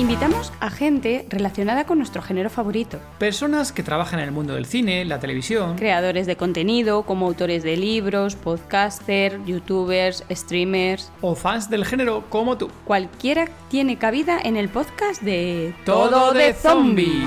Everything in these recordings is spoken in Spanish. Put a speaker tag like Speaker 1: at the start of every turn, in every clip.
Speaker 1: Invitamos a gente relacionada con nuestro género favorito.
Speaker 2: Personas que trabajan en el mundo del cine, la televisión.
Speaker 1: Creadores de contenido, como autores de libros, podcasters, youtubers, streamers.
Speaker 2: O fans del género como tú.
Speaker 1: Cualquiera tiene cabida en el podcast de
Speaker 2: Todo de Zombie.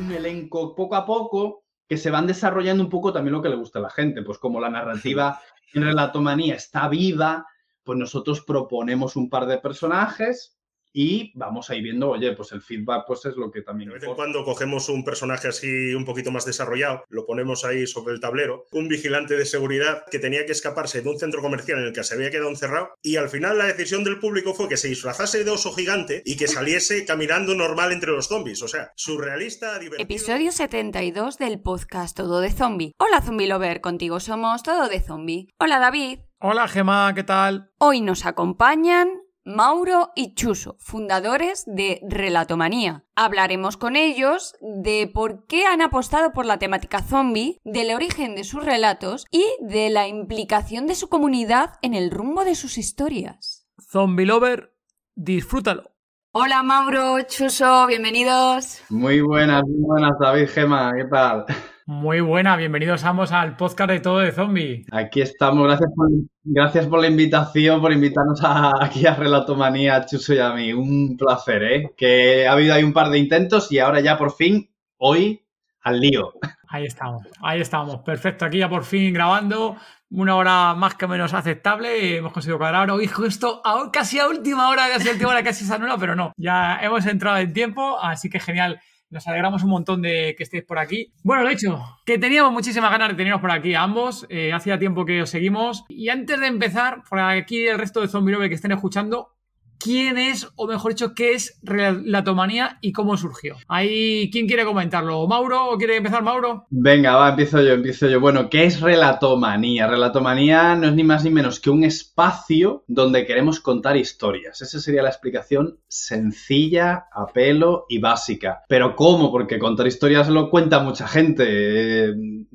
Speaker 3: Un elenco poco a poco que se van desarrollando un poco también lo que le gusta a la gente, pues como la narrativa en relatomanía está viva, pues nosotros proponemos un par de personajes y vamos ahí viendo, oye, pues el feedback pues es lo que también...
Speaker 4: De vez en cuando cogemos un personaje así un poquito más desarrollado, lo ponemos ahí sobre el tablero, un vigilante de seguridad que tenía que escaparse de un centro comercial en el que se había quedado encerrado y al final la decisión del público fue que se disfrazase de oso gigante y que saliese caminando normal entre los zombies, o sea, surrealista, divertido...
Speaker 1: Episodio 72 del podcast Todo de Zombie. Hola Zombie Lover, contigo somos Todo de Zombie. Hola David.
Speaker 2: Hola Gema, ¿qué tal?
Speaker 1: Hoy nos acompañan Mauro y Chuso, fundadores de Relatomanía. Hablaremos con ellos de por qué han apostado por la temática zombie, del origen de sus relatos y de la implicación de su comunidad en el rumbo de sus historias.
Speaker 2: Zombie Lover, disfrútalo.
Speaker 1: Hola Mauro, Chuso, bienvenidos.
Speaker 3: Muy buenas, muy buenas David Gema, ¿qué tal?
Speaker 2: Muy buena, bienvenidos ambos al podcast de Todo de Zombie.
Speaker 3: Aquí estamos, gracias por, gracias por la invitación, por invitarnos a- aquí a Relatomanía, Chuso y a mí. Un placer, ¿eh? Que ha habido ahí un par de intentos y ahora ya por fin, hoy, al lío.
Speaker 2: Ahí estamos, ahí estamos. Perfecto, aquí ya por fin grabando. Una hora más que menos aceptable. Hemos conseguido cuadrar. Hoy justo a- casi a última hora, casi a última hora, casi se anula, pero no. Ya hemos entrado en tiempo, así que genial. Nos alegramos un montón de que estéis por aquí. Bueno, lo dicho, que teníamos muchísimas ganas de teneros por aquí a ambos. Eh, hacía tiempo que os seguimos. Y antes de empezar, por aquí el resto de Zombie que estén escuchando, ¿quién es, o mejor dicho, qué es relatomanía y cómo surgió? Ahí, ¿quién quiere comentarlo? ¿Mauro? ¿O quiere empezar Mauro?
Speaker 3: Venga, va, empiezo yo, empiezo yo. Bueno, ¿qué es relatomanía? Relatomanía no es ni más ni menos que un espacio donde queremos contar historias. Esa sería la explicación sencilla, a pelo y básica. Pero ¿cómo? Porque contar historias lo cuenta mucha gente. eh,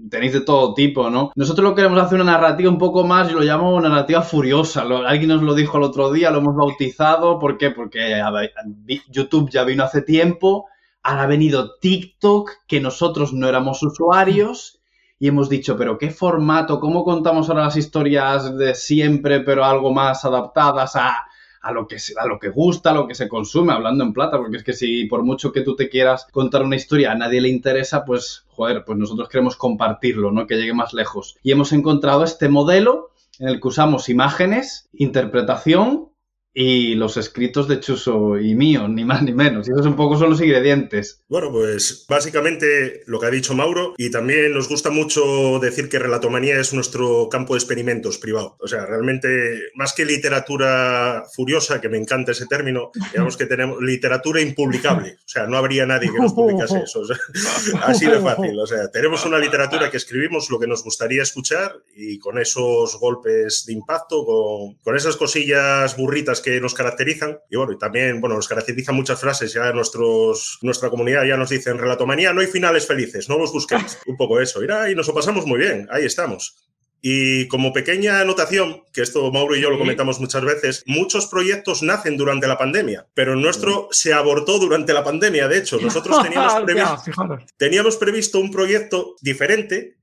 Speaker 3: tenéis de todo tipo, ¿no? Nosotros lo queremos hacer una narrativa un poco más, yo lo llamo narrativa furiosa. Alguien nos lo dijo el otro día, lo hemos bautizado. ¿Por qué? Porque YouTube ya vino hace tiempo. Ahora ha venido TikTok, que nosotros no éramos usuarios, y hemos dicho, pero ¿qué formato? ¿Cómo contamos ahora las historias de siempre, pero algo más adaptadas a, a lo que a lo que gusta, a lo que se consume, hablando en plata? Porque es que si por mucho que tú te quieras contar una historia a nadie le interesa, pues, joder, pues nosotros queremos compartirlo, ¿no? Que llegue más lejos. Y hemos encontrado este modelo en el que usamos imágenes, interpretación y los escritos de Chuso y mío, ni más ni menos. Y esos un poco son los ingredientes.
Speaker 4: Bueno, pues básicamente lo que ha dicho Mauro y también nos gusta mucho decir que relatomanía es nuestro campo de experimentos privado. O sea, realmente más que literatura furiosa, que me encanta ese término, digamos que tenemos literatura impublicable. O sea, no habría nadie que nos publicase eso. O sea, así de fácil. O sea, tenemos una literatura que escribimos lo que nos gustaría escuchar y con esos golpes de impacto, con, con esas cosillas burritas que nos caracterizan. Y bueno, y también, bueno, nos caracterizan muchas frases. Ya nuestros, nuestra comunidad ya nos dice en relatomanía no hay finales felices, no los busquéis. Un poco eso. Irá, y nos lo pasamos muy bien. Ahí estamos. Y como pequeña anotación, que esto Mauro y yo lo comentamos muchas veces, muchos proyectos nacen durante la pandemia, pero el nuestro se abortó durante la pandemia. De hecho, nosotros teníamos previsto, teníamos previsto un proyecto diferente,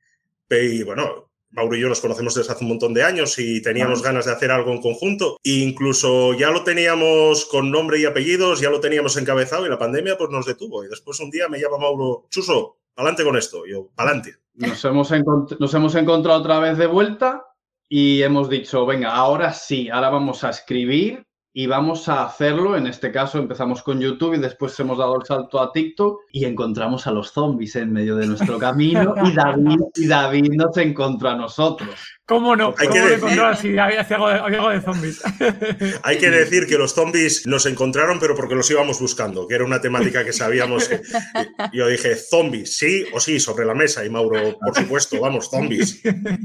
Speaker 4: y bueno, Mauro y yo nos conocemos desde hace un montón de años y teníamos ganas de hacer algo en conjunto. E incluso ya lo teníamos con nombre y apellidos, ya lo teníamos encabezado y la pandemia pues nos detuvo. Y después un día me llama Mauro, Chuso, pa'lante con esto. Y yo, pa'lante.
Speaker 3: Nos hemos, nos hemos encontrado otra vez de vuelta y hemos dicho, venga, ahora sí, ahora vamos a escribir y vamos a hacerlo. En este caso empezamos con YouTube y después hemos dado el salto a TikTok y encontramos a los zombies en medio de nuestro camino y David, y David nos encontró a nosotros.
Speaker 2: ¿Cómo no?
Speaker 4: Hay
Speaker 2: ¿Cómo
Speaker 4: que
Speaker 2: no
Speaker 4: decir-
Speaker 2: encontrar si había, algo de, había algo de zombies?
Speaker 4: Hay que decir que los zombies nos encontraron, pero porque los íbamos buscando, que era una temática que sabíamos que. Yo dije, zombies, sí o sí, sobre la mesa. Y Mauro, por supuesto, vamos, zombies.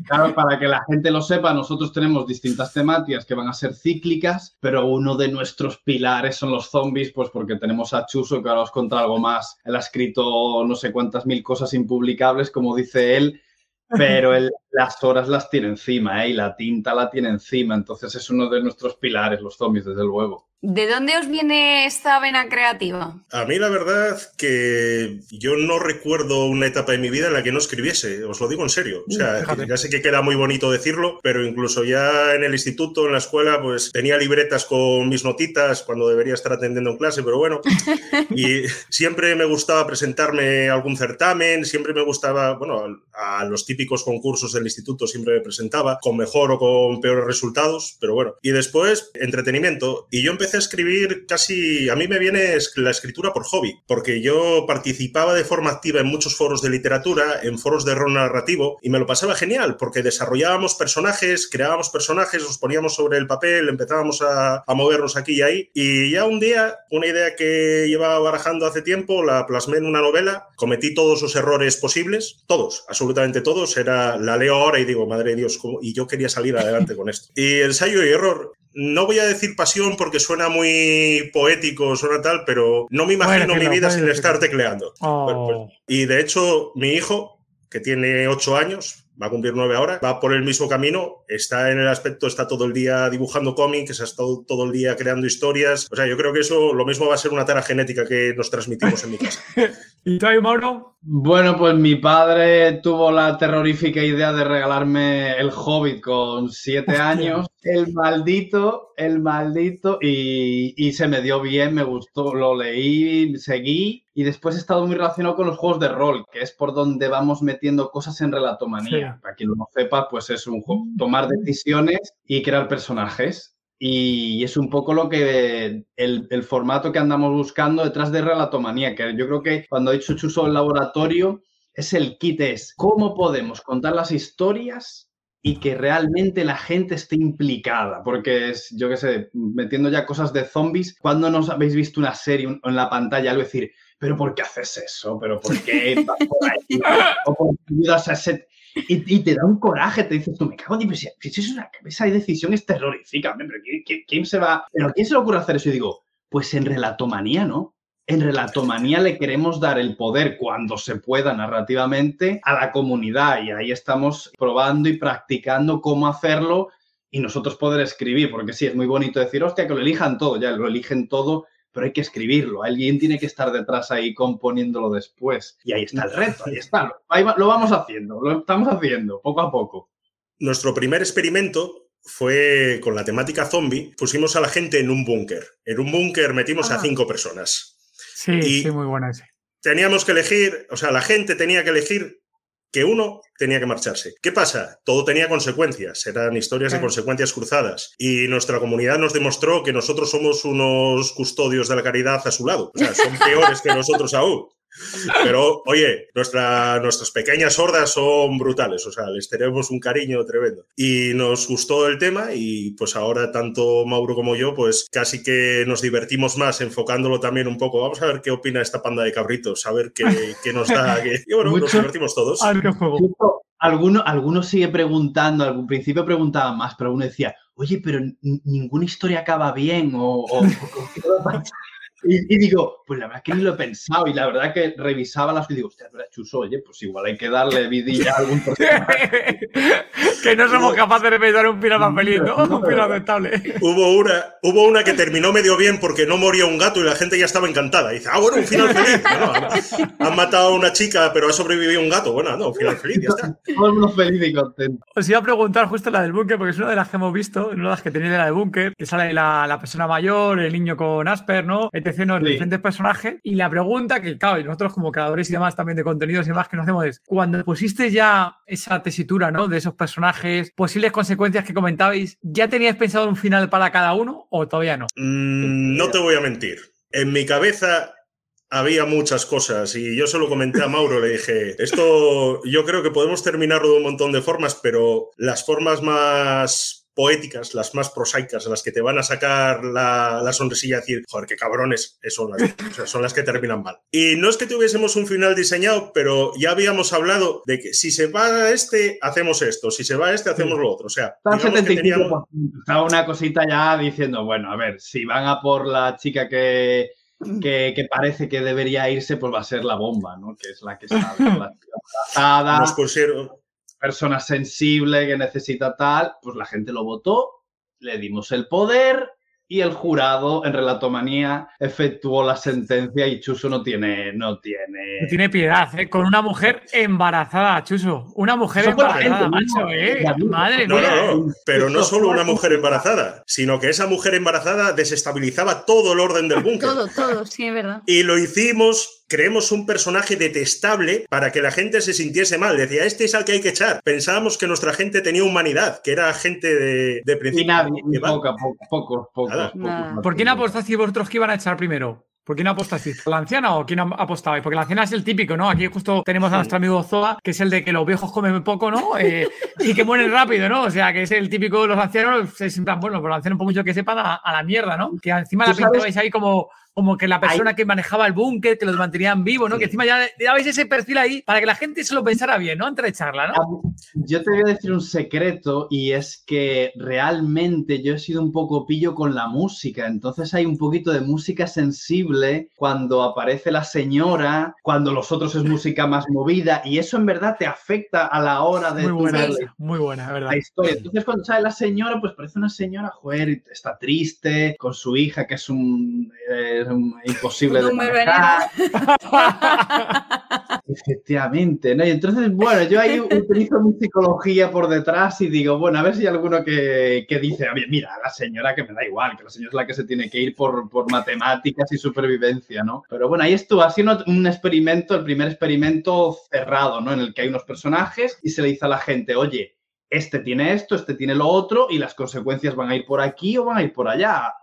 Speaker 3: Claro, para que la gente lo sepa, nosotros tenemos distintas temáticas que van a ser cíclicas, pero uno de nuestros pilares son los zombies, pues porque tenemos a Chuso, que ahora os contará algo más. Él ha escrito no sé cuántas mil cosas impublicables, como dice él, pero él las horas las tiene encima, ¿eh? Y la tinta la tiene encima. Entonces es uno de nuestros pilares, los zombies, desde luego.
Speaker 1: ¿De dónde os viene esta vena creativa?
Speaker 4: A mí la verdad que yo no recuerdo una etapa de mi vida en la que no escribiese, os lo digo en serio. O sea,
Speaker 2: Fíjate.
Speaker 4: ya sé que queda muy bonito decirlo, pero incluso ya en el instituto, en la escuela, pues tenía libretas con mis notitas cuando debería estar atendiendo en clase, pero bueno. Y siempre me gustaba presentarme a algún certamen, siempre me gustaba, bueno, a los típicos concursos del instituto siempre me presentaba, con mejor o con peores resultados, pero bueno. Y después, entretenimiento. Y yo empecé a escribir casi, a mí me viene la escritura por hobby, porque yo participaba de forma activa en muchos foros de literatura, en foros de rol narrativo, y me lo pasaba genial, porque desarrollábamos personajes, creábamos personajes, los poníamos sobre el papel, empezábamos a, a movernos aquí y ahí, y ya un día, una idea que llevaba barajando hace tiempo, la plasmé en una novela, cometí todos los errores posibles, todos, absolutamente todos, era, la leo ahora y digo, madre de Dios, y yo quería salir adelante con esto. Y ensayo y error, no voy a decir pasión porque suena muy poético, suena tal, pero no me imagino mi vida sin estar tecleando.
Speaker 2: Oh.
Speaker 4: Bueno, pues, y de hecho, mi hijo, que tiene ocho años, va a cumplir nueve ahora, va por el mismo camino, está en el aspecto, está todo el día dibujando cómics, ha estado todo el día creando historias. O sea, yo creo que eso lo mismo va a ser una tara genética que nos transmitimos en mi casa.
Speaker 2: ¿Y tú Mauro?
Speaker 3: Bueno, pues mi padre tuvo la terrorífica idea de regalarme el Hobbit con siete
Speaker 2: Hostia.
Speaker 3: años. El maldito, el maldito, y, y se me dio bien, me gustó, lo leí, seguí, y después he estado muy relacionado con los juegos de rol, que es por donde vamos metiendo cosas en relatomanía.
Speaker 2: Sí.
Speaker 3: Para quien no sepa, pues es un juego, tomar decisiones y crear personajes. Y es un poco lo que el, el formato que andamos buscando detrás de Relatomanía, que yo creo que cuando ha dicho Chuso el laboratorio, es el kit, es cómo podemos contar las historias y que realmente la gente esté implicada, porque es, yo qué sé, metiendo ya cosas de zombies, cuando nos habéis visto una serie en la pantalla, algo decir, pero ¿por qué haces eso? ¿Pero por qué vas por ahí? ¿O por qué ayudas a ese...? Y, te da un coraje, te dices tú, me cago en si, si es una, esa decisión es terrorífica, pero ¿quién, quién- quién se va? ¿Pero quién se le ocurre hacer eso? Y digo, pues en relatomanía, ¿no? En relatomanía le queremos dar el poder cuando se pueda narrativamente a la comunidad y ahí estamos probando y practicando cómo hacerlo y nosotros poder escribir, porque sí, es muy bonito decir, hostia, que lo elijan todo, ya lo eligen todo, pero hay que escribirlo. Alguien tiene que estar detrás ahí componiéndolo después. Y ahí está el reto, ahí está. Ahí va- lo vamos haciendo, lo estamos haciendo, poco a poco.
Speaker 4: Nuestro primer experimento fue con la temática zombie. Pusimos a la gente en un búnker. En un búnker metimos a
Speaker 2: Ah.
Speaker 4: cinco personas.
Speaker 2: Sí,
Speaker 4: Y-
Speaker 2: sí, muy buena ese.
Speaker 4: teníamos que elegir, o sea, la gente tenía que elegir que uno tenía que marcharse. ¿Qué pasa? Todo tenía consecuencias, eran historias de consecuencias cruzadas. Y nuestra comunidad nos demostró que nosotros somos unos custodios de la caridad a su lado. O sea, son peores que nosotros aún. Pero, oye, nuestra, nuestras pequeñas hordas son brutales, o sea, les tenemos un cariño tremendo. Y nos gustó el tema y pues ahora tanto Mauro como yo, pues casi que nos divertimos más enfocándolo también un poco. Vamos a ver qué opina esta panda de cabritos, a ver qué, qué nos da. qué- Y bueno, nos divertimos todos.
Speaker 2: Juego.
Speaker 3: Alguno, alguno sigue preguntando, al principio preguntaba más, pero uno decía, oye, pero ninguna historia acaba bien o... o- o- ¿qué va a pasar?". y, y digo, pues la verdad que ni lo he pensado y la verdad que revisaba las y digo, hostia, pero Chuso, oye, pues igual hay que darle vidilla a algún personaje.
Speaker 2: que no somos capaces de pensar un final más feliz, ¿no?
Speaker 3: No,
Speaker 2: Un final
Speaker 3: pero-
Speaker 2: aceptable.
Speaker 4: Hubo una, hubo una que terminó medio bien porque no moría un gato y la gente ya estaba encantada. Y dice, ah, bueno, un final feliz. Bueno, han, han matado a una chica, pero ha sobrevivido un gato. Bueno, no, un final feliz, ya está.
Speaker 3: Todo el mundo feliz y contento.
Speaker 2: Os iba a preguntar justo la del búnker, porque es una de las que hemos visto, una de las que tenéis de la de búnker, que sale la, la persona mayor, el niño con Asper, ¿no? Etc. ¿no?
Speaker 3: Sí.
Speaker 2: Diferentes personajes. Y la pregunta que, claro, y nosotros como creadores y demás también de contenidos y demás que nos hacemos es, cuando pusiste ya esa tesitura, ¿no? De esos personajes, posibles consecuencias que comentabais, ¿ya teníais pensado un final para cada uno o todavía no?
Speaker 4: Mm, no te voy a mentir. En mi cabeza había muchas cosas y yo se lo comenté a Mauro, le dije, esto yo creo que podemos terminarlo de un montón de formas, pero las formas más poéticas, las más prosaicas, las que te van a sacar la, la sonrisilla y decir, joder, qué cabrones, son las, o sea, son las que terminan mal. Y no es que tuviésemos un final diseñado, pero ya habíamos hablado de que si se va este, hacemos esto, si se va este, hacemos lo otro. O sea,
Speaker 3: digamos que teníamos... Estaba una cosita ya diciendo, bueno, a ver, si van a por la chica que que, que, parece que debería irse, pues va a ser la bomba, ¿no? Que es la que está.
Speaker 4: Nos pusieron.
Speaker 3: Persona sensible que necesita tal, pues la gente lo votó, le dimos el poder y el jurado en relatomanía efectuó la sentencia y Chuso no tiene no tiene
Speaker 2: no tiene piedad ¿eh? con una mujer embarazada Chuso. Una mujer Eso embarazada macho ¿eh? madre
Speaker 4: no, mía. no, no, pero no solo una mujer embarazada sino que esa mujer embarazada desestabilizaba todo el orden del búnker.
Speaker 1: Todo todo sí es verdad.
Speaker 4: Y lo hicimos creemos un personaje detestable para que la gente se sintiese mal. Decía, este es al que hay que echar. Pensábamos que nuestra gente tenía humanidad, que era gente de, de principio.
Speaker 3: Y nadie, poco, poco, poco,
Speaker 2: ¿Por quién apostasteis vosotros que iban a echar primero? ¿Por quién apostasteis? ¿Por la anciana o quién apostabais? Porque la anciana es el típico, ¿no? Aquí justo tenemos a nuestro amigo Zoa, que es el de que los viejos comen poco, ¿no? Eh, y que mueren rápido, ¿no? O sea, que es el típico de los ancianos, es en plan, bueno, por la anciana, por mucho que sepan, a, a la mierda, ¿no? Que encima la pintabais ahí como como que la persona que manejaba el búnker, que los mantenían vivos, ¿no? Que encima ya, ya veis ese perfil ahí para que la gente se lo pensara bien, ¿no? Antes de echarla, ¿no?
Speaker 3: Yo te voy a decir un secreto y es que realmente yo he sido un poco pillo con la música, entonces hay un poquito de música sensible cuando aparece la señora, cuando los otros es música más movida y eso en verdad te afecta a la hora de...
Speaker 2: Muy buena, muy buena, verdad.
Speaker 3: La historia. Entonces cuando sale la señora, pues parece una señora, joder, está triste con su hija que es un... Eh, imposible de manejar. Efectivamente, ¿no? Y entonces, bueno, yo ahí utilizo mi psicología por detrás y digo, bueno, a ver si hay alguno que, que dice, mira, la señora que me da igual, que la señora es la que se tiene que ir por, por matemáticas y supervivencia, ¿no? Pero bueno, ahí estuvo, ha sido un experimento, el primer experimento cerrado, ¿no? En el que hay unos personajes y se le dice a la gente, oye, este tiene esto, este tiene lo otro y las consecuencias van a ir por aquí o van a ir por allá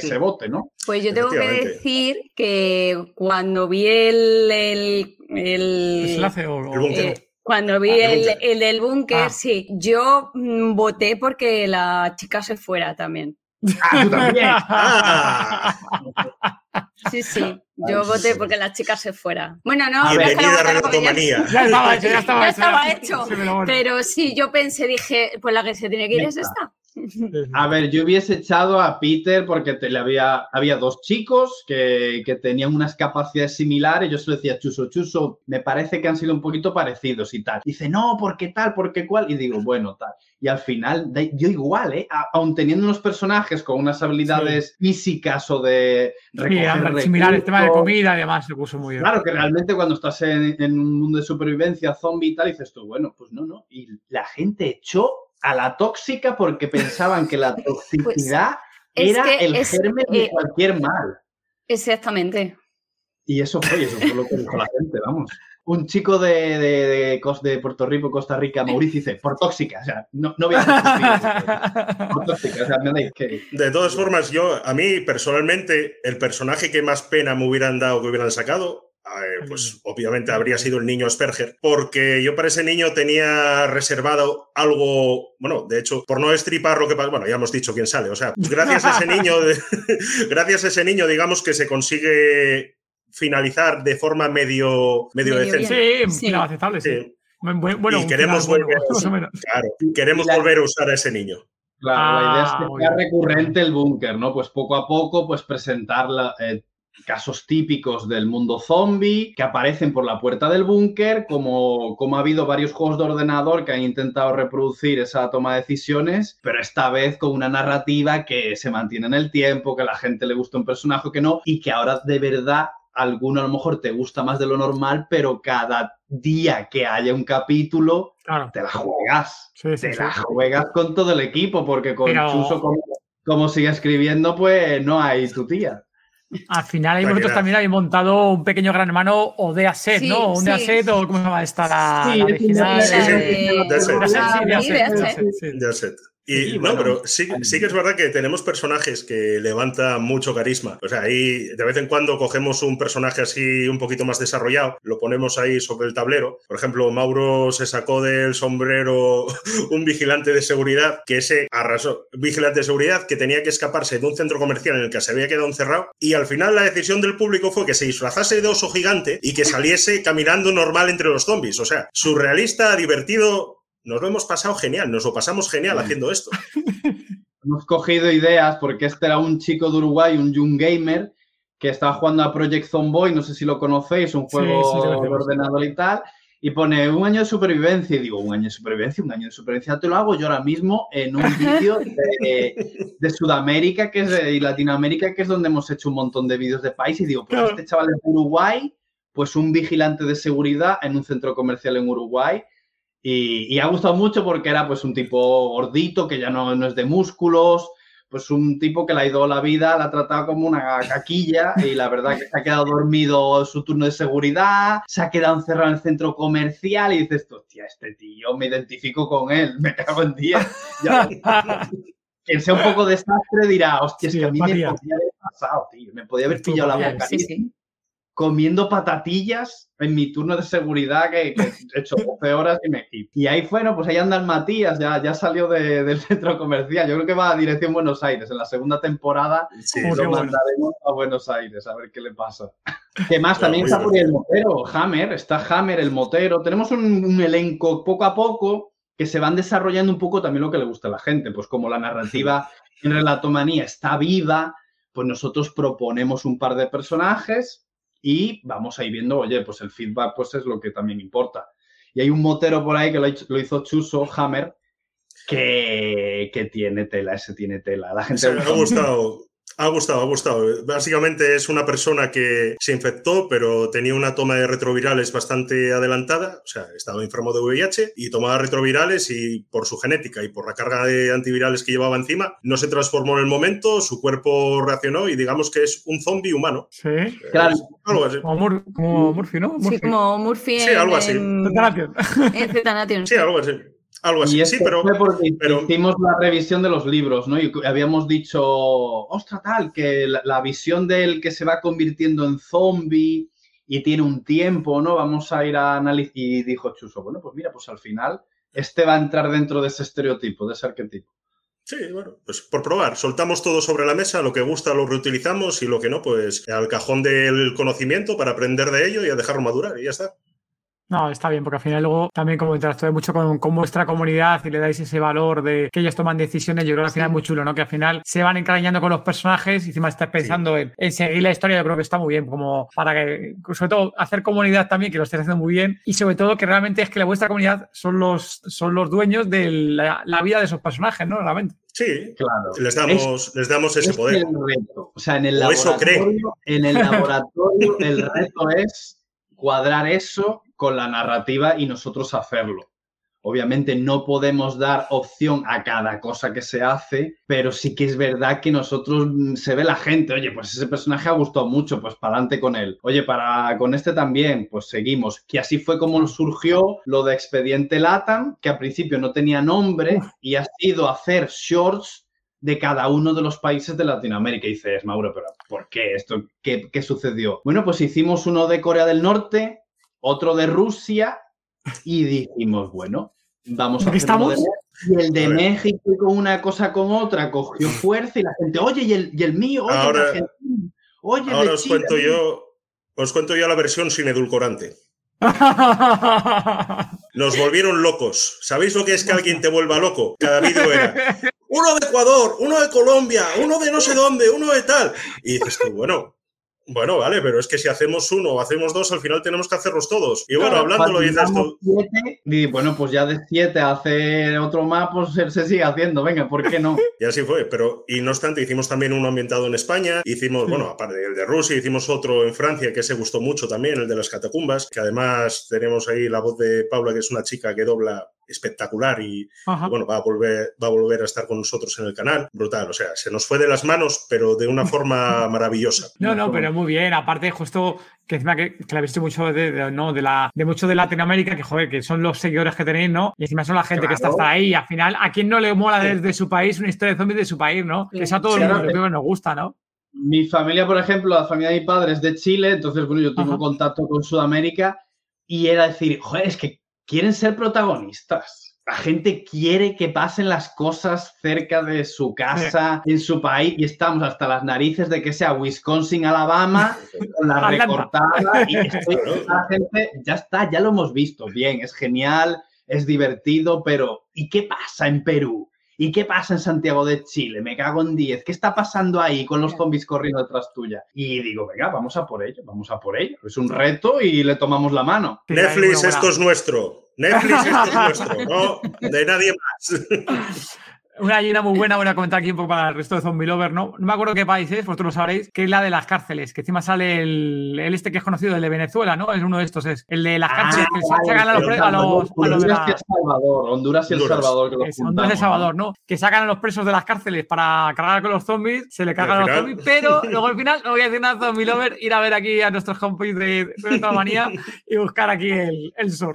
Speaker 3: que se vote, ¿no?
Speaker 1: Pues yo tengo que decir que cuando vi el... el, el,
Speaker 2: el
Speaker 1: cuando vi ah, el, el, del búnker, ah. sí, yo mm, voté porque la chica se fuera también.
Speaker 3: Ah, tú también.
Speaker 1: Sí, sí. Yo voté porque la chica se fuera. Bueno, no,
Speaker 4: Bienvenida a
Speaker 2: ya, ya estaba hecho, ya estaba,
Speaker 1: ya estaba hecho. Pero sí, yo pensé, dije, pues la que se tiene que ir es esta.
Speaker 3: A ver, yo hubiese echado a Peter porque te, le había, había dos chicos que, que, tenían unas capacidades similares. Yo se lo decía, Chuso, Chuso, me parece que han sido un poquito parecidos y tal. Dice, no, ¿por qué tal? ¿Por qué cuál? Y digo, bueno, tal. Y al final, yo igual, ¿eh? Aún teniendo unos personajes con unas habilidades sí. físicas o de
Speaker 2: recoger sí, similar el tema de comida, además, se puso muy bien.
Speaker 3: Claro, que realmente cuando estás en, en un mundo de supervivencia zombie y tal, dices tú, bueno, pues no, no. Y la gente echó a la tóxica porque pensaban que la toxicidad pues era el es, germen de eh, cualquier mal.
Speaker 1: Exactamente.
Speaker 3: Y eso fue, eso fue lo que dijo la gente, vamos. Un chico de, de, de, de Puerto Rico, Costa Rica, Mauricio, dice, por tóxica, o sea, no, no voy a por tóxica, o sea, me que...
Speaker 4: De todas formas, yo, a mí personalmente, el personaje que más pena me hubieran dado, que hubieran sacado, eh, pues obviamente habría sido el niño Asperger, porque yo para ese niño tenía reservado algo, bueno, de hecho, por no estripar lo que pasa, bueno, ya hemos dicho quién sale, o sea, gracias a ese niño, gracias a ese niño, digamos que se consigue finalizar de forma medio, medio, medio decente.
Speaker 2: Sí, sí. aceptable, sí. sí.
Speaker 4: Bueno, y queremos, volver, bueno, claro, queremos la... volver a usar a ese niño.
Speaker 3: Claro, ah, la idea es que sea recurrente el búnker, ¿no? Pues poco a poco, pues presentar la, eh, casos típicos del mundo zombie que aparecen por la puerta del búnker, como, como ha habido varios juegos de ordenador que han intentado reproducir esa toma de decisiones, pero esta vez con una narrativa que se mantiene en el tiempo, que a la gente le gusta un personaje que no, y que ahora de verdad alguno a lo mejor te gusta más de lo normal, pero cada día que haya un capítulo, claro. te la juegas. Sí, sí, te sí, la juegas con todo el equipo, porque con pero... Chuso, como, como sigue escribiendo, pues no hay tu tía.
Speaker 2: Al final hay vosotros también habéis montado un pequeño gran hermano o de Asset, sí, ¿no? Un de Asset o cómo se llama esta la,
Speaker 4: sí,
Speaker 2: la original.
Speaker 4: Sí, sí, de Asset. Y
Speaker 3: Sí,
Speaker 4: no, pero sí, sí que es verdad que tenemos personajes que levantan mucho carisma. O sea, ahí de vez en cuando cogemos un personaje así un poquito más desarrollado, lo ponemos ahí sobre el tablero. Por ejemplo, Mauro se sacó del sombrero un vigilante de seguridad que ese arrasó. Vigilante de seguridad que tenía que escaparse de un centro comercial en el que se había quedado encerrado. Y al final la decisión del público fue que se disfrazase de oso gigante y que saliese caminando normal entre los zombies. O sea, surrealista, divertido. Nos lo hemos pasado genial, nos lo pasamos genial haciendo esto.
Speaker 3: Hemos cogido ideas porque este era un chico de Uruguay, un young gamer, que estaba jugando a Project Zomboy, no sé si lo conocéis, un juego
Speaker 2: sí, sí,
Speaker 3: de ordenador y tal, y pone un año de supervivencia, y digo, un año de supervivencia, un año de supervivencia te lo hago yo ahora mismo en un vídeo de, de Sudamérica que es de- y Latinoamérica, que es donde hemos hecho un montón de vídeos de país, y digo, pues
Speaker 2: Claro.
Speaker 3: este chaval de Uruguay, pues un vigilante de seguridad en un centro comercial en Uruguay, y, y ha gustado mucho porque era pues un tipo gordito, que ya no, no es de músculos, pues un tipo que le ha ido la vida, la ha tratado como una caquilla y la verdad que se ha quedado dormido su turno de seguridad, se ha quedado encerrado en el centro comercial y dices, hostia, este tío, me identifico con él, me cago en 10. Ya, Quien sea un poco desastre dirá, hostia, es que a mí me podía haber pasado, tío, me podía haber pillado la boca
Speaker 1: Sí, sí.
Speaker 3: Comiendo patatillas en mi turno de seguridad que, que he hecho 12 horas y me y ahí bueno pues ahí anda el Matías ya, ya salió de- del centro comercial yo creo que va a dirección Buenos Aires en la segunda temporada
Speaker 4: Sí,
Speaker 3: lo
Speaker 2: bueno.
Speaker 3: mandaremos a Buenos Aires a ver qué le pasa ¿Qué más? También está por el motero, Hammer, está Hammer, el motero. Tenemos un, un elenco poco a poco que se van desarrollando un poco también lo que le gusta a la gente. Pues como la narrativa en Relatomanía está viva, pues nosotros proponemos un par de personajes y vamos ahí viendo, oye, pues el feedback pues es lo que también importa. Y hay un motero por ahí que lo, hizo Chuso, Hammer, que, que tiene tela, ese tiene tela. La gente
Speaker 4: me ha gustado. Ha gustado, ha gustado. Básicamente es una persona que se infectó, pero tenía una toma de retrovirales bastante adelantada. O sea, estaba enfermo de VIH y tomaba retrovirales y por su genética y por la carga de antivirales que llevaba encima, no se transformó en el momento, su cuerpo reaccionó y digamos que es un zombie humano.
Speaker 2: Sí.
Speaker 3: Claro.
Speaker 4: Es algo así.
Speaker 2: Como, Mur- como Murphy, ¿no?
Speaker 1: Sí,
Speaker 2: Murphy.
Speaker 1: como Murphy
Speaker 4: Sí, algo así.
Speaker 1: en.
Speaker 4: Sí, algo así. Algo así.
Speaker 3: Y
Speaker 4: Sí, pero
Speaker 3: fue porque
Speaker 4: pero-
Speaker 3: hicimos la revisión de los libros, ¿no? Y habíamos dicho, ostra, tal, que la, la visión del que se va convirtiendo en zombie y tiene un tiempo, ¿no? Vamos a ir a analizar. Y dijo Chuso, bueno, pues mira, pues al final este va a entrar dentro de ese estereotipo, de ese arquetipo.
Speaker 4: Sí, bueno, pues por probar. Soltamos todo sobre la mesa, lo que gusta lo reutilizamos y lo que no, pues al cajón del conocimiento para aprender de ello y a dejarlo madurar y ya está.
Speaker 2: No, está bien, porque al final luego también como interactúe mucho con, con vuestra comunidad y le dais ese valor de que ellos toman decisiones, yo creo que al final es muy chulo, ¿no? Que al final se van encariñando con los personajes y encima estás pensando en, en seguir la historia, yo creo que está muy bien, como para que, sobre todo, hacer comunidad también, que lo estés haciendo muy bien, y sobre todo que realmente es que la vuestra comunidad son los, son los dueños de la, la vida de esos personajes, ¿no? Realmente.
Speaker 4: Sí,
Speaker 3: Claro.
Speaker 4: les damos, les damos ese
Speaker 3: Es
Speaker 4: poder.
Speaker 3: el reto. O sea, en el
Speaker 4: O eso cree.
Speaker 3: laboratorio, en el laboratorio el reto es cuadrar eso con la narrativa y nosotros hacerlo. Obviamente no podemos dar opción a cada cosa que se hace, pero sí que es verdad que nosotros mm, se ve la gente, oye, pues ese personaje ha gustado mucho, pues para adelante con él. Oye, para con este también, pues seguimos. Que así fue como surgió lo de Expediente Latam, que al principio no tenía nombre y ha sido hacer shorts de cada uno de los países de Latinoamérica. Y dices, Mauro, pero ¿por qué esto? ¿Qué, qué sucedió? Bueno, pues hicimos uno de Corea del Norte, otro de Rusia y dijimos, bueno, vamos a
Speaker 2: ¿Aquí
Speaker 3: hacer de
Speaker 2: estamos?
Speaker 3: Y el de. México con una cosa con otra cogió fuerza y la gente, oye, y el, y el mío, oye, el
Speaker 4: Ahora-
Speaker 3: argentino, oye,
Speaker 4: Ahora os
Speaker 3: Chile".
Speaker 4: cuento yo, os cuento yo la versión sin edulcorante. Nos volvieron locos. ¿Sabéis lo que es que alguien te vuelva loco? Cada vídeo era uno de Ecuador, uno de Colombia, uno de no sé dónde, uno de tal. Y dices tú, bueno, bueno, vale, pero es que si hacemos uno o hacemos dos, al final tenemos que hacerlos todos. Y bueno,
Speaker 2: Claro,
Speaker 4: hablándolo, dices tú,
Speaker 3: siete, di, bueno, pues ya de siete a hacer otro más, pues se, se sigue haciendo, venga, ¿por qué no?
Speaker 4: Y así fue, pero y no obstante, hicimos también uno ambientado en España, hicimos, bueno, aparte del de Rusia, hicimos otro en Francia que se gustó mucho también, el de las catacumbas, que además tenemos ahí la voz de Paula, que es una chica que dobla espectacular y,
Speaker 2: Ajá.
Speaker 4: bueno, va a, volver, va a volver a estar con nosotros en el canal. Brutal, o sea, se nos fue de las manos, pero de una forma maravillosa.
Speaker 2: No, no, pero muy bien. Aparte, justo que encima que, que la he visto mucho de, de- no, de, la, de mucho de Latinoamérica, que joder, que son los seguidores que tenéis, ¿no? Y encima son la gente que está hasta ahí. Y al final, ¿a quién no le mola desde su país una historia de zombies de su país, ¿no? Que eso a todo el
Speaker 3: Claro,
Speaker 2: mundo creo que nos gusta, ¿no?
Speaker 3: Mi familia, por ejemplo, la familia de mi padre es de Chile, entonces, bueno, yo tengo
Speaker 2: Ajá.
Speaker 3: contacto con Sudamérica y era decir, joder, es que quieren ser protagonistas. La gente quiere que pasen las cosas cerca de su casa, en su país, y estamos hasta las narices de que sea Wisconsin, Alabama, con la recortada. Y estoy- la gente, ya está, ya lo hemos visto. Bien, es genial, es divertido, pero ¿y qué pasa en Perú? ¿Y qué pasa en Santiago de Chile? Me cago en 10. ¿Qué está pasando ahí con los zombies corriendo detrás tuya? Y digo, venga, vamos a por ello, vamos a por ello. Es un reto y le tomamos la mano.
Speaker 4: Netflix, esto es nuestro. Netflix, esto es nuestro, no de nadie más.
Speaker 2: Una, una muy buena, voy a comentar aquí un poco para el resto de Zombie Lover, ¿no? No me acuerdo qué país es, vosotros lo sabréis, que es la de las cárceles, que encima sale el, el este que es conocido, el de Venezuela, ¿no? Es uno de estos, es el de las cárceles que
Speaker 3: Ah,
Speaker 2: sacan a los, pre- a los, a los de
Speaker 3: Honduras
Speaker 2: la-
Speaker 3: y El Salvador, Honduras y El
Speaker 4: Honduras.
Speaker 3: Salvador. Que los
Speaker 2: Es Honduras y El Salvador, ¿no? Que sacan a los presos de las cárceles para cargar con los zombies, se le cargan a los
Speaker 4: final-
Speaker 2: zombies, pero luego al final, no voy a decir nada, Zombie Lover, ir a ver aquí a nuestros compis de Manía y buscar aquí el, el sol.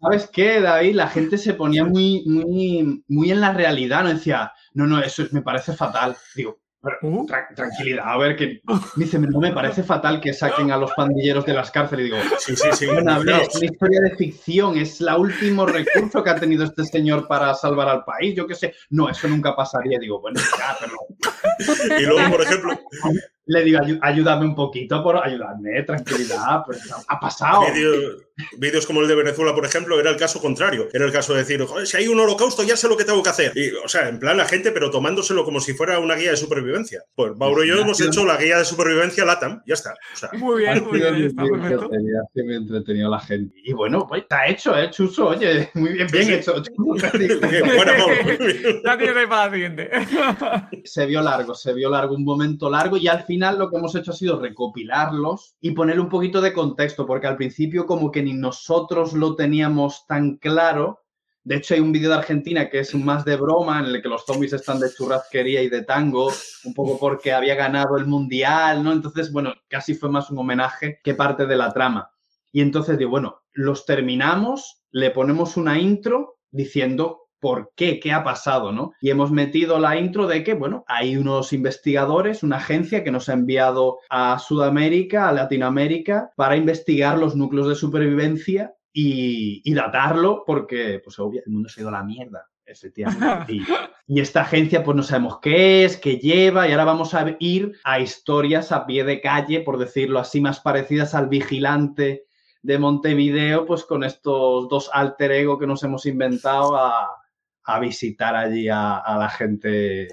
Speaker 3: ¿Sabes qué, David? La gente se ponía muy, muy, muy en la realidad, ¿no? Decía, no, no, eso es- me parece fatal. Digo, pero, tra- tranquilidad, a ver, que me dice, no me parece fatal que saquen a los pandilleros de las cárceles. Y digo,
Speaker 4: Sí, sí, sí.
Speaker 3: bueno, a ver,
Speaker 4: fijaos.
Speaker 3: es una historia de ficción, es el último recurso que ha tenido este señor para salvar al país, yo qué sé. No, eso nunca pasaría. Digo, bueno, ya, pero
Speaker 4: Y luego, por ejemplo,
Speaker 3: le digo, "Ayu- ayúdame un poquito, por ayudarme, tranquilidad, pues ha pasado.
Speaker 4: vídeo- vídeos como el de Venezuela, por ejemplo, era el caso contrario. Era el caso de decir, joder, si hay un holocausto, ya sé lo que tengo que hacer. Y, o sea, en plan la gente, pero tomándoselo como si fuera una guía de supervivencia. Pues Mauro y yo hemos hecho la guía de supervivencia LATAM, ya está. O sea,
Speaker 2: Muy bien, muy bien, está perfecto.
Speaker 3: muy entretenido la gente. Y bueno, pues está hecho, ¿eh, Chuso? Oye, muy bien, bien
Speaker 4: Sí,
Speaker 3: hecho.
Speaker 4: Buena, Mauro.
Speaker 2: Ya tienes ahí para la siguiente.
Speaker 3: se vio largo, se vio largo, un momento largo y al final lo que hemos hecho ha sido recopilarlos y ponerle un poquito de contexto, porque al principio como que ni nosotros lo teníamos tan claro. De hecho, hay un vídeo de Argentina que es más de broma, en el que los zombies están de churrasquería y de tango, un poco porque había ganado el mundial, ¿no? Entonces, bueno, casi fue más un homenaje que parte de la trama. Y entonces digo, bueno, los terminamos, le ponemos una intro diciendo por qué, qué ha pasado, ¿no? Y hemos metido la intro de que, bueno, hay unos investigadores, una agencia que nos ha enviado a Sudamérica, a Latinoamérica, para investigar los núcleos de supervivencia y, y datarlo, porque, pues, obvio, el mundo se ha ido a la mierda. Efectivamente. Y, y esta agencia, pues no sabemos qué es, qué lleva, y ahora vamos a ir a historias a pie de calle, por decirlo así, más parecidas al vigilante de Montevideo, pues con estos dos alter ego que nos hemos inventado a, a visitar allí a, a la gente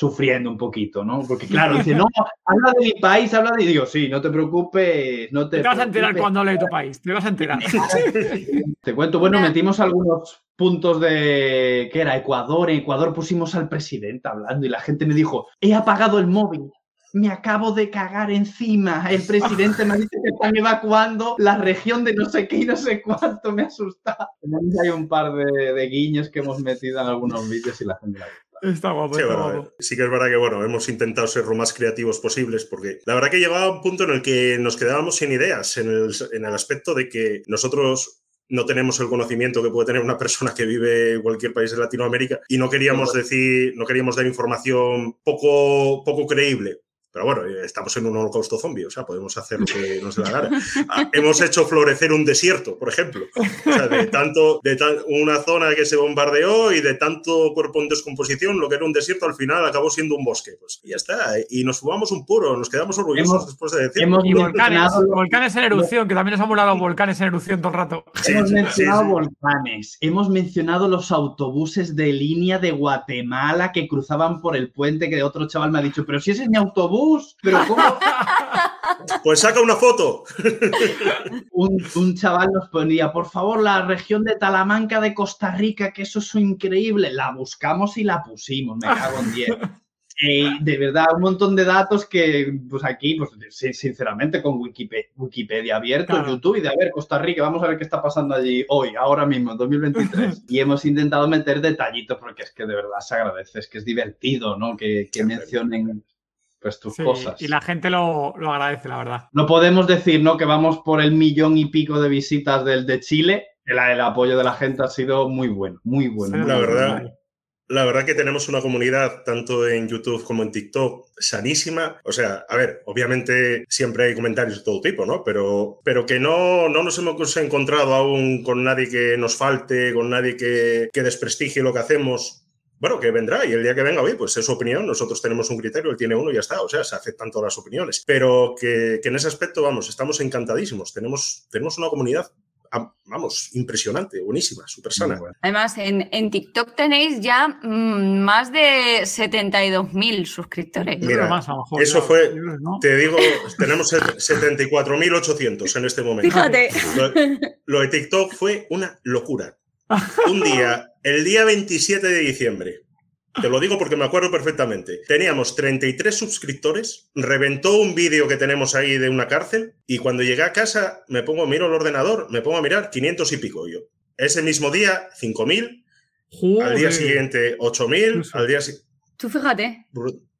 Speaker 3: sufriendo un poquito, ¿no? Porque claro, dice, no, habla de mi país, habla de... Y digo, sí, no te preocupes, no te...
Speaker 2: Te vas a enterar
Speaker 3: preocupes".
Speaker 2: cuando hable de tu país, te vas a enterar.
Speaker 3: Te cuento, bueno, metimos algunos puntos de... ¿Qué era? Ecuador. En Ecuador pusimos al presidente hablando y la gente me dijo, he apagado el móvil. Me acabo de cagar encima. El presidente me dice que están evacuando la región de no sé qué y no sé cuánto. Me asusta. Hay un par de, de guiños que hemos metido en algunos vídeos y la gente la.
Speaker 2: Está guapo,
Speaker 4: Sí,
Speaker 2: está
Speaker 4: bueno,
Speaker 2: guapo.
Speaker 4: sí que es verdad que bueno, hemos intentado ser lo más creativos posibles porque la verdad que llegaba un punto en el que nos quedábamos sin ideas en el, en el aspecto de que nosotros no tenemos el conocimiento que puede tener una persona que vive en cualquier país de Latinoamérica y no queríamos decir, no queríamos dar información poco, poco creíble. Pero bueno, eh, estamos en un holocausto zombie, o sea, podemos hacer lo que nos dé la gana. Ah, Hemos hecho florecer un desierto, por ejemplo. O sea, de tanto, de tan- una zona que se bombardeó y de tanto cuerpo en descomposición, lo que era un desierto al final acabó siendo un bosque. Pues y ya está. Y nos fumamos un puro, nos quedamos orgullosos
Speaker 3: Hemos-
Speaker 4: después de decirlo.
Speaker 3: hemos
Speaker 2: Y volcanes, volcanes en erupción, que también nos han molado los volcanes en erupción todo el rato.
Speaker 4: Sí,
Speaker 3: hemos
Speaker 4: sí,
Speaker 3: mencionado
Speaker 4: sí, sí.
Speaker 3: volcanes, hemos mencionado los autobuses de línea de Guatemala que cruzaban por el puente que otro chaval me ha dicho, pero si ese es mi autobús, pero ¿cómo?
Speaker 4: Pues saca una foto.
Speaker 3: un, un chaval nos ponía, por favor, la región de Talamanca de Costa Rica, que eso es increíble. La buscamos y la pusimos, me cago en 10. Eh, de verdad, un montón de datos que, pues aquí, pues sinceramente, con Wikipedia, Wikipedia abierto, YouTube y de a ver, Costa Rica, vamos a ver qué está pasando allí hoy, ahora mismo, en 2023. y hemos intentado meter detallitos porque es que de verdad se agradece, es que es divertido, ¿no? Que, mencionen pues tus cosas.
Speaker 2: Y la gente lo, agradece, la verdad.
Speaker 3: No podemos decir, ¿no? Que vamos por el millón y pico de visitas del de Chile. El, el apoyo de la gente ha sido muy bueno, muy bueno.
Speaker 4: la verdad. La verdad que tenemos una comunidad, tanto en YouTube como en TikTok, sanísima. O sea, a ver, obviamente siempre hay comentarios de todo tipo, ¿no? Pero, pero que no, no nos hemos encontrado aún con nadie que nos falte, con nadie que, que desprestigie lo que hacemos. Bueno, que vendrá y el día que venga, oye, pues es su opinión, nosotros tenemos un criterio, él tiene uno y ya está, o sea, se aceptan todas las opiniones. Pero que, que en ese aspecto, vamos, estamos encantadísimos, tenemos, tenos una comunidad vamos, impresionante, buenísima, súper sana.
Speaker 1: Además, en, en, TikTok tenéis ya mm, más de 72.000 suscriptores.
Speaker 4: Mira, más, a lo mejor, eso fue, te digo, tenemos 74.800 en este momento.
Speaker 1: Fíjate.
Speaker 4: lo de TikTok fue una locura. Un día, el día 27 de diciembre, te lo digo porque me acuerdo perfectamente. Teníamos 33 suscriptores, reventó un vídeo que tenemos ahí de una cárcel y cuando llegué a casa me pongo, miro el ordenador, me pongo a mirar 500 y pico yo. Ese mismo día, 5.000, al día siguiente 8.000, al día siguiente...
Speaker 1: Tú fíjate.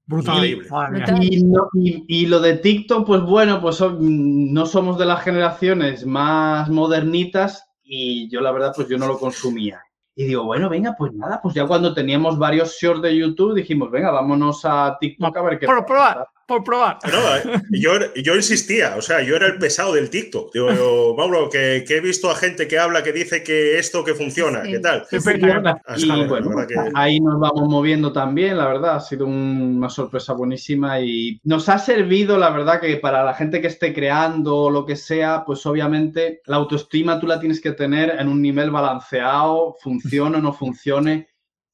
Speaker 2: Brutal.
Speaker 3: Y, y, lo de TikTok, pues bueno, pues no somos de las generaciones más modernitas y yo la verdad pues yo no lo consumía. Y digo, bueno, venga, pues nada, pues ya cuando teníamos varios shorts de YouTube dijimos, venga, vámonos a TikTok a ver qué
Speaker 2: probar, por probar.
Speaker 4: No, eh, yo, yo insistía, o sea, yo era el pesado del TikTok. Digo, Mauro, que, que, he visto a gente que habla, que dice que esto que funciona, ¿qué tal?
Speaker 3: y bueno, ahí nos vamos moviendo también, la verdad, ha sido una sorpresa buenísima y nos ha servido, la verdad, que para la gente que esté creando o lo que sea, pues obviamente la autoestima tú la tienes que tener en un nivel balanceado, funcione o no funcione.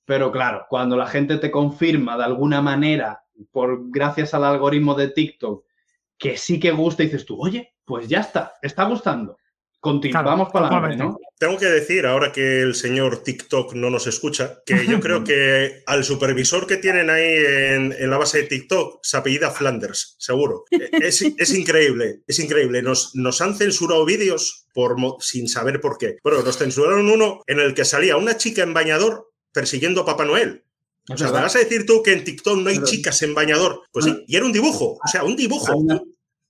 Speaker 3: Pero claro, cuando la gente te confirma de alguna manera por gracias al algoritmo de TikTok, que sí que gusta, y dices tú, oye, pues ya está, está gustando. Continuamos para adelante, ¿no?
Speaker 4: Tengo que decir, ahora que el señor TikTok no nos escucha, que yo creo que al supervisor que tienen ahí en, la base de TikTok se apellida Flanders, seguro. Es, increíble, es increíble. Nos, nos han censurado vídeos por, sin saber por qué. Bueno, nos censuraron uno en el que salía una chica en bañador persiguiendo a Papá Noel. O sea, ¿me vas a decir tú que en TikTok no hay chicas en bañador? Pues sí, y era un dibujo, o sea, un dibujo.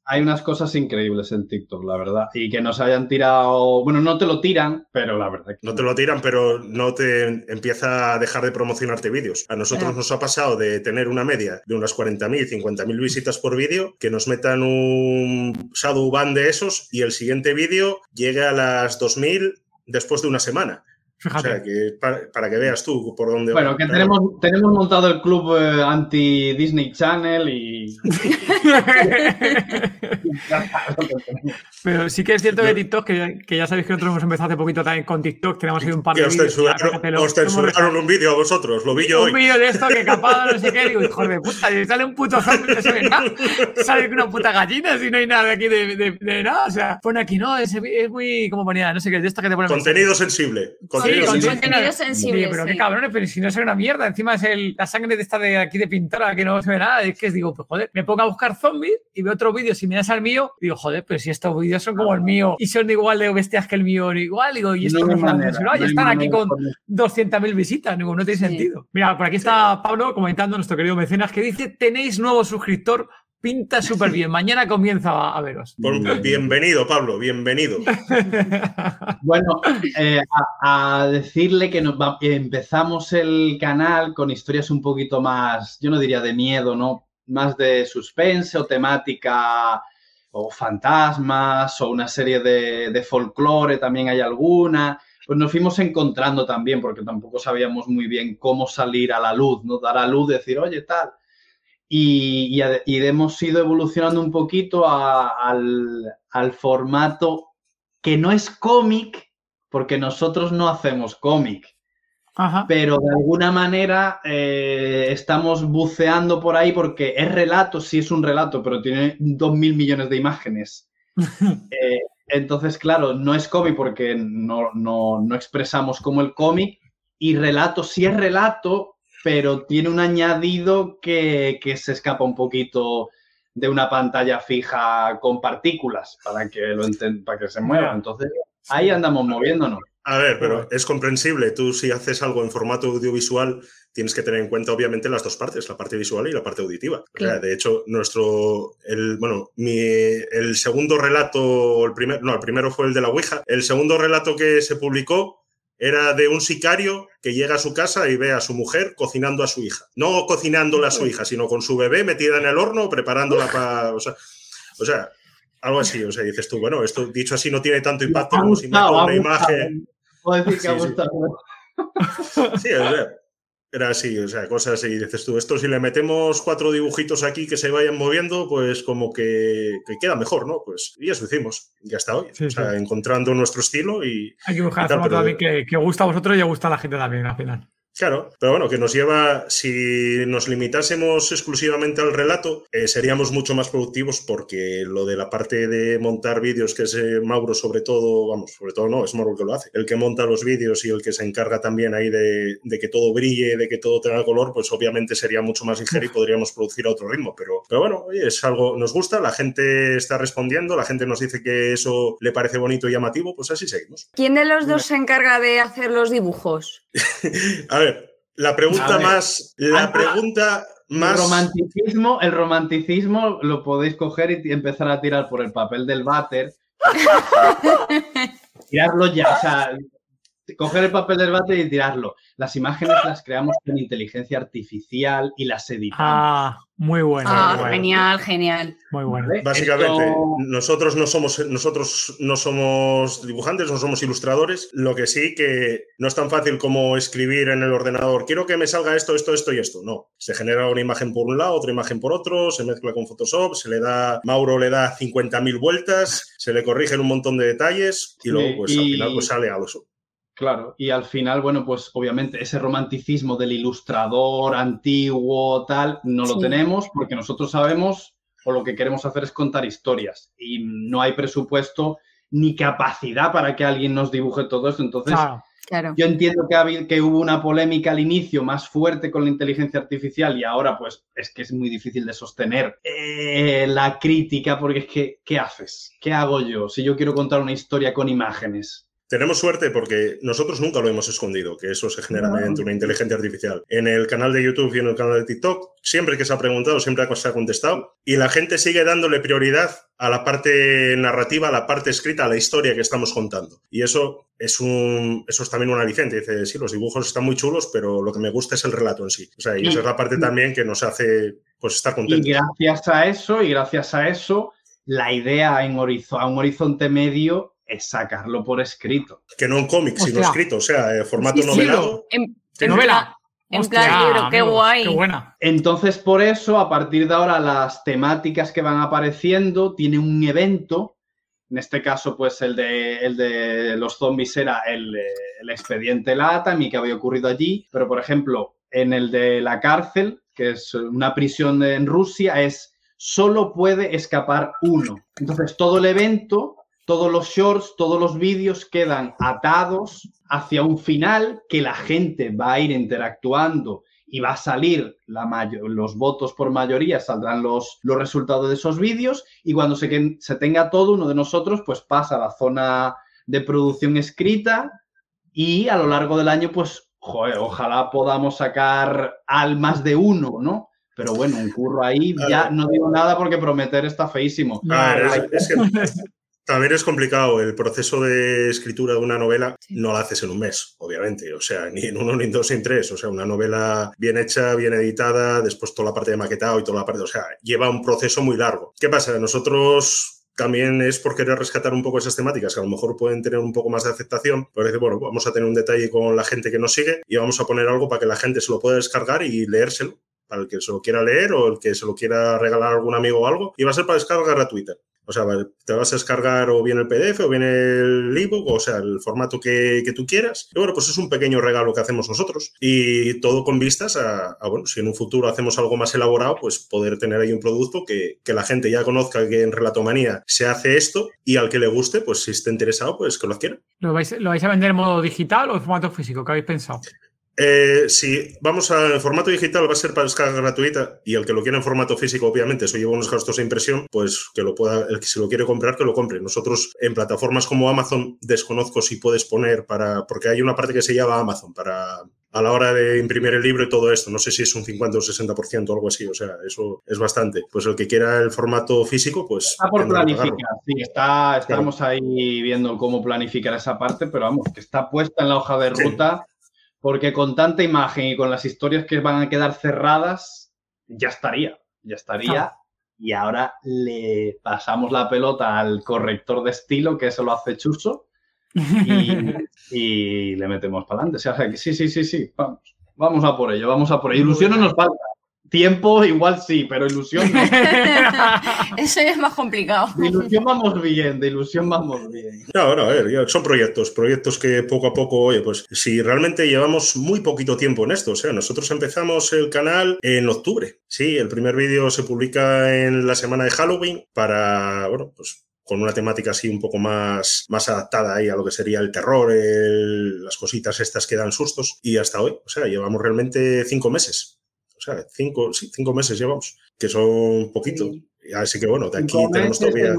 Speaker 3: Hay, unas cosas increíbles en TikTok, la verdad. Y que nos hayan tirado, bueno, no te lo tiran, pero la verdad.
Speaker 4: Que... No te lo tiran, pero no te empieza a dejar de promocionarte vídeos. A nosotros nos ha pasado de tener una media de unas 40.000, 50.000 visitas por vídeo, que nos metan un shadow ban de esos y el siguiente vídeo llegue a las 2.000 después de una semana. O sea, que para, que veas tú por dónde
Speaker 3: Bueno, que tenemos, tenemos montado el club eh, anti-Disney Channel y.
Speaker 2: Pero sí que es cierto que TikTok, que, ya sabéis que nosotros hemos empezado hace poquito también con TikTok, tenemos ahí un par de.
Speaker 4: Que os censuraron, un vídeo a vosotros, lo vi yo
Speaker 2: Un vídeo de esto que capado, no sé qué, digo, hijo de puta, y sale un puto zombie, no se nada. Sale una puta gallina si no hay nada aquí de, de, nada. O sea, pone aquí, no, es, es muy, como ponía, no sé qué, de esto que te pone.
Speaker 4: Contenido sensible.
Speaker 1: Contenido sensible.
Speaker 2: pero qué cabrones, pero si no es una mierda, encima es el, la sangre de esta de aquí de pintora que no se ve nada, es que digo, pues joder, me pongo a buscar zombies y veo otro vídeo similares al mío, digo, joder, pero si estos vídeos son como el mío y son igual de bestias que el mío, igual, digo, y esto no, no, están aquí con 200.000 visitas, digo, no tiene sentido. Mira, por aquí está Pablo comentando, nuestro querido mecenas, que dice, tenéis nuevo suscriptor pinta súper bien. Mañana comienza a, veros.
Speaker 4: bienvenido, Pablo, bienvenido.
Speaker 3: bueno, eh, a, decirle que nos empezamos el canal con historias un poquito más, yo no diría de miedo, ¿no? Más de suspense o temática o fantasmas o una serie de, de folclore, también hay alguna pues nos fuimos encontrando también, porque tampoco sabíamos muy bien cómo salir a la luz, ¿no? Dar a luz, decir, oye, tal. Y, hemos ido evolucionando un poquito al, formato que no es cómic, porque nosotros no hacemos cómic. Pero de alguna manera eh, estamos buceando por ahí porque es relato, sí es un relato, pero tiene dos mil millones de imágenes. Eh, entonces, claro, no es cómic porque no, no expresamos como el cómic y relato sí es relato, pero tiene un añadido que, que se escapa un poquito de una pantalla fija con partículas para que, lo para que se mueva. Entonces, ahí andamos moviéndonos.
Speaker 4: A ver, pero es comprensible. Tú si haces algo en formato audiovisual, tienes que tener en cuenta obviamente las dos partes, la parte visual y la parte auditiva. O sea,
Speaker 1: Claro.
Speaker 4: de hecho, nuestro, el, bueno, mi, el segundo relato, el primer, no, el primero fue el de la Ouija. El segundo relato que se publicó era de un sicario que llega a su casa y ve a su mujer cocinando a su hija. No cocinándola a su hija, sino con su bebé metida en el horno, preparándola para... O sea, o sea, algo así. O sea, dices tú, bueno, esto dicho así no tiene tanto impacto como si
Speaker 3: ha
Speaker 4: una imagen...
Speaker 3: Puedo decir que
Speaker 4: Sí,
Speaker 3: ha
Speaker 4: sí.
Speaker 3: gustado.
Speaker 4: Sí, o sea, era así, o sea, cosas así. Dices tú, esto si le metemos cuatro dibujitos aquí que se vayan moviendo, pues como que, que queda mejor, ¿no? Pues y eso hicimos, y hasta hoy.
Speaker 2: Sí,
Speaker 4: o sea,
Speaker 2: sí.
Speaker 4: encontrando nuestro estilo y
Speaker 2: Hay que buscar
Speaker 4: Y tal, pero-
Speaker 2: también que, que gusta a vosotros y gusta a la gente también al final.
Speaker 4: Claro, pero bueno, que nos lleva, si nos limitásemos exclusivamente al relato, eh, seríamos mucho más productivos porque lo de la parte de montar vídeos, que es eh, Mauro sobre todo, vamos, sobre todo no, es Mauro el que lo hace, el que monta los vídeos y el que se encarga también ahí de, de que todo brille, de que todo tenga color, pues obviamente sería mucho más ligero y podríamos producir a otro ritmo, pero, pero bueno, oye, es algo, nos gusta, la gente está respondiendo, la gente nos dice que eso le parece bonito y llamativo, pues así seguimos.
Speaker 1: ¿Quién de los dos se encarga de hacer los dibujos?
Speaker 4: A ver, la pregunta más, la pregunta
Speaker 3: El
Speaker 4: más...
Speaker 3: romanticismo, el romanticismo lo podéis coger y empezar a tirar por el papel del váter. tirarlo ya, o sea, coger el papel del váter y tirarlo. Las imágenes las creamos con inteligencia artificial y las editamos.
Speaker 2: Ah, muy bueno.
Speaker 1: Ah,
Speaker 2: muy bueno,
Speaker 1: genial, genial.
Speaker 2: Muy bueno.
Speaker 3: ¿vale?
Speaker 4: Básicamente,
Speaker 3: Esto-
Speaker 4: nosotros no somos nosotros no somos dibujantes, no somos ilustradores. Lo que sí que no es tan fácil como escribir en el ordenador. Quiero que me salga esto, esto, esto y esto. No, se genera una imagen por un lado, otra imagen por otro, se mezcla con Photoshop, se le da Mauro le da 50.000 vueltas, se le corrigen un montón de detalles y luego pues al final pues sale algo.
Speaker 3: Claro, y al final, bueno, pues obviamente ese romanticismo del ilustrador antiguo, tal, no lo tenemos porque nosotros sabemos o lo que queremos hacer es contar historias y no hay presupuesto ni capacidad para que alguien nos dibuje todo esto. Entonces,
Speaker 2: Claro.
Speaker 1: Claro.
Speaker 3: yo entiendo que, que hubo una polémica al inicio más fuerte con la inteligencia artificial y ahora pues es que es muy difícil de sostener eh, la crítica porque es que, ¿qué haces? ¿Qué hago yo si yo quiero contar una historia con imágenes?
Speaker 4: Tenemos suerte porque nosotros nunca lo hemos escondido, que eso se genera
Speaker 3: No.
Speaker 4: mediante una inteligencia artificial. En el canal de YouTube y en el canal de TikTok, siempre que se ha preguntado, siempre se ha contestado. Y la gente sigue dándole prioridad a la parte narrativa, a la parte escrita, a la historia que estamos contando. Y eso es, un, eso es también un aliciente. Dice, sí, los dibujos están muy chulos, pero lo que me gusta es el relato en sí. O sea, y
Speaker 3: Y-
Speaker 4: esa es la parte también que nos hace pues, estar
Speaker 3: Y
Speaker 4: contentos.
Speaker 3: gracias a eso, y gracias a eso, la idea en horizo- a un horizonte medio es sacarlo por escrito.
Speaker 4: Que no en cómic, sino
Speaker 2: Hostia.
Speaker 4: escrito. O sea, eh, formato
Speaker 1: Sí,
Speaker 4: novelado.
Speaker 1: En,
Speaker 4: Sí,
Speaker 1: en
Speaker 2: novela.
Speaker 1: plan- En
Speaker 2: Hostia,
Speaker 1: plan libro, qué
Speaker 2: amigo,
Speaker 1: guay.
Speaker 2: Qué buena.
Speaker 3: Entonces, por eso, a partir de ahora, las temáticas que van apareciendo tienen un evento. En este caso, pues el de, el de los zombies era el, eh, el expediente LATAM y que había ocurrido allí. Pero, por ejemplo, en el de la cárcel, que es una prisión en Rusia, es solo puede escapar uno. Entonces, todo el evento, todos los shorts, todos los vídeos quedan atados hacia un final que la gente va a ir interactuando y va a salir la los votos por mayoría, saldrán los, los resultados de esos vídeos y cuando se, se tenga todo, uno de nosotros pues pasa a la zona de producción escrita y a lo largo del año pues, joder, ojalá podamos sacar al más de uno, ¿no? Pero bueno, un curro ahí, ya no digo nada porque prometer está feísimo. Hay-
Speaker 4: es, es que también es complicado. El proceso de escritura de una novela no la haces en un mes, obviamente. O sea, ni en uno, ni en dos, ni en tres. O sea, una novela bien hecha, bien editada, después toda la parte de maquetado y toda la parte. O sea, lleva un proceso muy largo. ¿Qué pasa? Nosotros también es por querer rescatar un poco esas temáticas que a lo mejor pueden tener un poco más de aceptación. Pero decir, bueno, vamos a tener un detalle con la gente que nos sigue y vamos a poner algo para que la gente se lo pueda descargar y leérselo. Para el que se lo quiera leer o el que se lo quiera regalar a algún amigo o algo. Y va a ser para descarga gratuita. O sea, te vas a descargar o bien el PDF o bien el ebook, o sea, el formato que, que tú quieras. Y bueno, pues es un pequeño regalo que hacemos nosotros. Y todo con vistas a, bueno, si en un futuro hacemos algo más elaborado, pues poder tener ahí un producto que, que la gente ya conozca que en Relatomanía se hace esto y al que le guste, pues si esté interesado, pues que lo adquiera.
Speaker 2: ¿Lo vais, ¿Lo vais a vender en modo digital o en formato físico? ¿Qué habéis pensado?
Speaker 4: Eh, si vamos al formato digital, va a ser para descarga gratuita y el que lo quiera en formato físico, obviamente, eso lleva unos gastos de impresión, pues que lo pueda, el que si lo quiere comprar, que lo compre. Nosotros en plataformas como Amazon desconozco si puedes poner para, porque hay una parte que se llama Amazon para a la hora de imprimir el libro y todo esto. No sé si es un 50 o 60% o algo así, o sea, eso es bastante. Pues el que quiera el formato físico, pues...
Speaker 3: Está por planificar, sí, está, estamos ahí viendo cómo planificar esa parte, pero vamos, que está puesta en la hoja de ruta, porque con tanta imagen y con las historias que van a quedar cerradas, ya estaría, ya estaría. Y ahora le pasamos la pelota al corrector de estilo, que eso lo hace Chuso y, le metemos para adelante. O sea, que sí, sí, sí, sí, vamos. Vamos a por ello, vamos a por ello. Ilusión no nos falta. Tiempo igual sí, pero ilusión no.
Speaker 1: Eso es más complicado.
Speaker 3: De ilusión vamos bien, de ilusión vamos bien.
Speaker 4: No, no, a ver, son proyectos, proyectos que poco a poco, oye, pues si realmente llevamos muy poquito tiempo en esto, o sea, nosotros empezamos el canal en octubre, sí, el primer vídeo se publica en la semana de Halloween para, bueno, pues con una temática así un poco más, más adaptada ahí a lo que sería el terror, las cositas estas que dan sustos. Y hasta hoy, o sea, llevamos realmente cinco meses. Cinco, cinco meses llevamos, que son poquito. Así que bueno, de aquí tenemos todavía...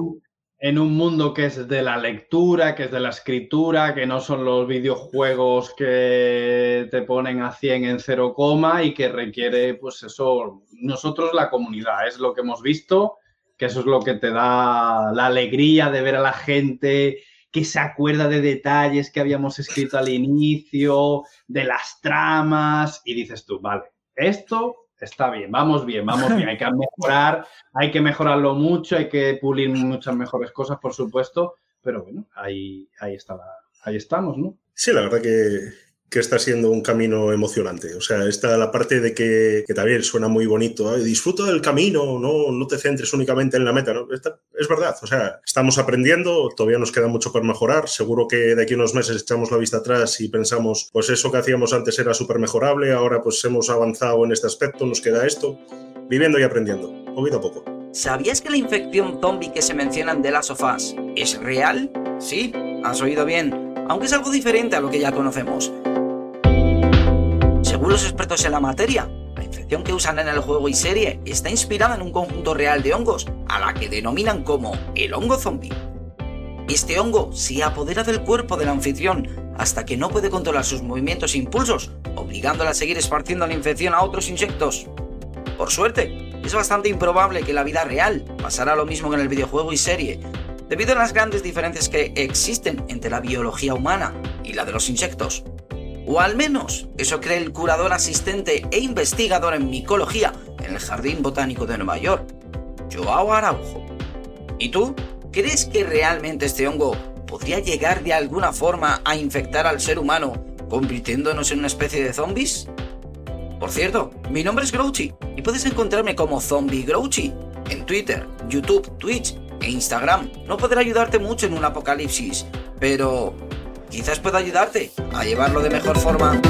Speaker 3: En, un mundo que es de la lectura, que es de la escritura, que no son los videojuegos que te ponen a 100 en cero coma y que requiere, pues eso, nosotros la comunidad, es lo que hemos visto que eso es lo que te da la alegría de ver a la gente que se acuerda de detalles que habíamos escrito al inicio, de las tramas, y dices tú, vale, esto está bien, vamos bien, vamos bien, hay que mejorar, hay que mejorarlo mucho, hay que pulir muchas mejores cosas, por supuesto, pero bueno, ahí, ahí, está ahí estamos, ¿no?
Speaker 4: Sí, la verdad que, que está siendo un camino emocionante. O sea, está la parte de que, que también suena muy bonito, disfruta del camino, no, no te centres únicamente en la meta. ¿no? es verdad, o sea, estamos aprendiendo, todavía nos queda mucho por mejorar. Seguro que de aquí a unos meses echamos la vista atrás y pensamos, pues eso que hacíamos antes era súper mejorable, ahora pues hemos avanzado en este aspecto, nos queda esto. Viviendo y aprendiendo, poquito a poco.
Speaker 5: ¿Sabías que la infección zombie que se menciona en The Last of Us es real? Sí, has oído bien, aunque es algo diferente a lo que ya conocemos. Según los expertos en la materia, la infección que usan en el juego y serie está inspirada en un conjunto real de hongos, a la que denominan como el hongo zombie. Este hongo se apodera del cuerpo del anfitrión hasta que no puede controlar sus movimientos e impulsos, obligándola a seguir esparciendo la infección a otros insectos. Por suerte, es bastante improbable que en la vida real pasara lo mismo que en el videojuego y serie, debido a las grandes diferencias que existen entre la biología humana y la de los insectos. O al menos eso cree el curador asistente e investigador en micología en el Jardín Botánico de Nueva York, Joao Araujo. ¿Y tú? ¿Crees que realmente este hongo podría llegar de alguna forma a infectar al ser humano, convirtiéndonos en una especie de zombies? Por cierto, mi nombre es Grouchy y puedes encontrarme como Zombie Grouchy en Twitter, YouTube, Twitch e Instagram. No podrá ayudarte mucho en un apocalipsis, pero quizás pueda ayudarte a llevarlo de mejor forma.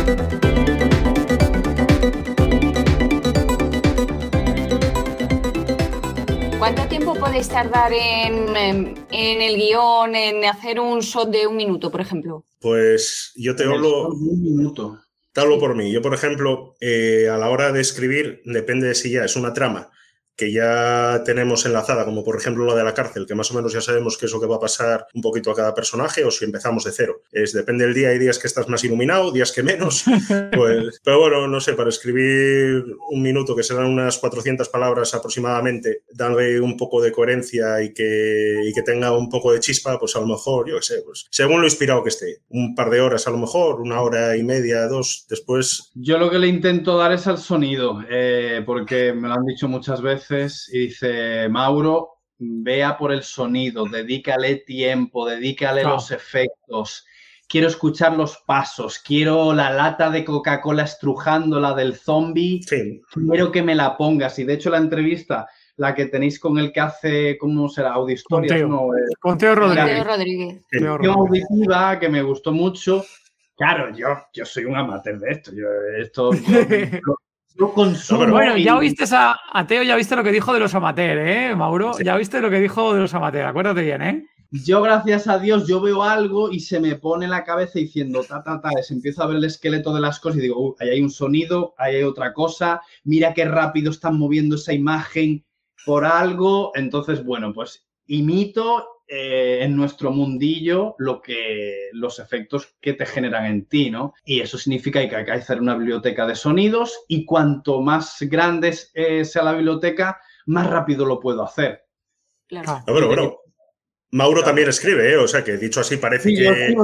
Speaker 1: ¿Cuánto tiempo podéis tardar en, el guion, en hacer un shot de un minuto, por ejemplo?
Speaker 4: Pues yo te hablo...
Speaker 3: Un minuto.
Speaker 4: Te hablo por mí. Yo, por ejemplo, eh, a la hora de escribir, depende de si ya es una trama que ya tenemos enlazada, como por ejemplo la de la cárcel, que más o menos ya sabemos qué es lo que va a pasar un poquito a cada personaje, o si empezamos de cero. Es, depende del día, hay días que estás más iluminado, días que menos. Pues, pero bueno, no sé, para escribir un minuto, que serán unas 400 palabras aproximadamente, darle un poco de coherencia y que, y que tenga un poco de chispa, pues a lo mejor, yo qué sé, pues según lo inspirado que esté, un par de horas a lo mejor, una hora y media, dos, después.
Speaker 3: Yo lo que le intento dar es al sonido, eh, porque me lo han dicho muchas veces y dice, Mauro, vea por el sonido, dedícale tiempo, dedícale los efectos. Quiero escuchar los pasos, quiero la lata de Coca-Cola estrujando la del zombie. Quiero que me la pongas. Y de hecho, la entrevista, la que tenéis con el que hace, ¿cómo será? Audio historias,
Speaker 2: con Teo,
Speaker 1: Rodríguez. Rodríguez.
Speaker 3: auditiva que me gustó mucho. Claro, yo, yo soy un amateur de esto. Yo, esto
Speaker 2: bueno, ya oíste a, Teo, ya viste lo que dijo de los amateurs, ¿eh, Mauro? Ya viste lo que dijo de los amateurs, acuérdate bien, ¿eh?
Speaker 3: Yo, gracias a Dios, yo veo algo y se me pone la cabeza diciendo, ta, ta, ta, se empiezo a ver el esqueleto de las cosas y digo, "Uh, ahí hay un sonido, ahí hay otra cosa, mira qué rápido están moviendo esa imagen por algo. Entonces, bueno, pues imito eh, en nuestro mundillo lo que los efectos que te generan en ti, ¿no? Y eso significa que hay que hacer una biblioteca de sonidos y cuanto más grande eh, sea la biblioteca, más rápido lo puedo hacer.
Speaker 1: Claro.
Speaker 4: Ah, bueno, bueno. Mauro también escribe, ¿eh? O sea que dicho así parece
Speaker 3: Sí,
Speaker 4: que.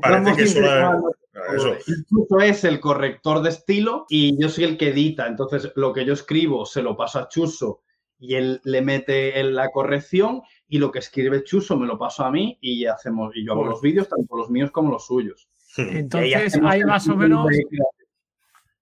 Speaker 4: Parece que solo. Eso.
Speaker 3: Incluso es el corrector de estilo y yo soy el que edita. Entonces, lo que yo escribo se lo paso a Chuso y él le mete en la corrección y lo que escribe Chuso me lo paso a mí y hacemos y yo hago los vídeos tanto los míos como los suyos.
Speaker 2: Entonces, hay más o menos.
Speaker 3: de-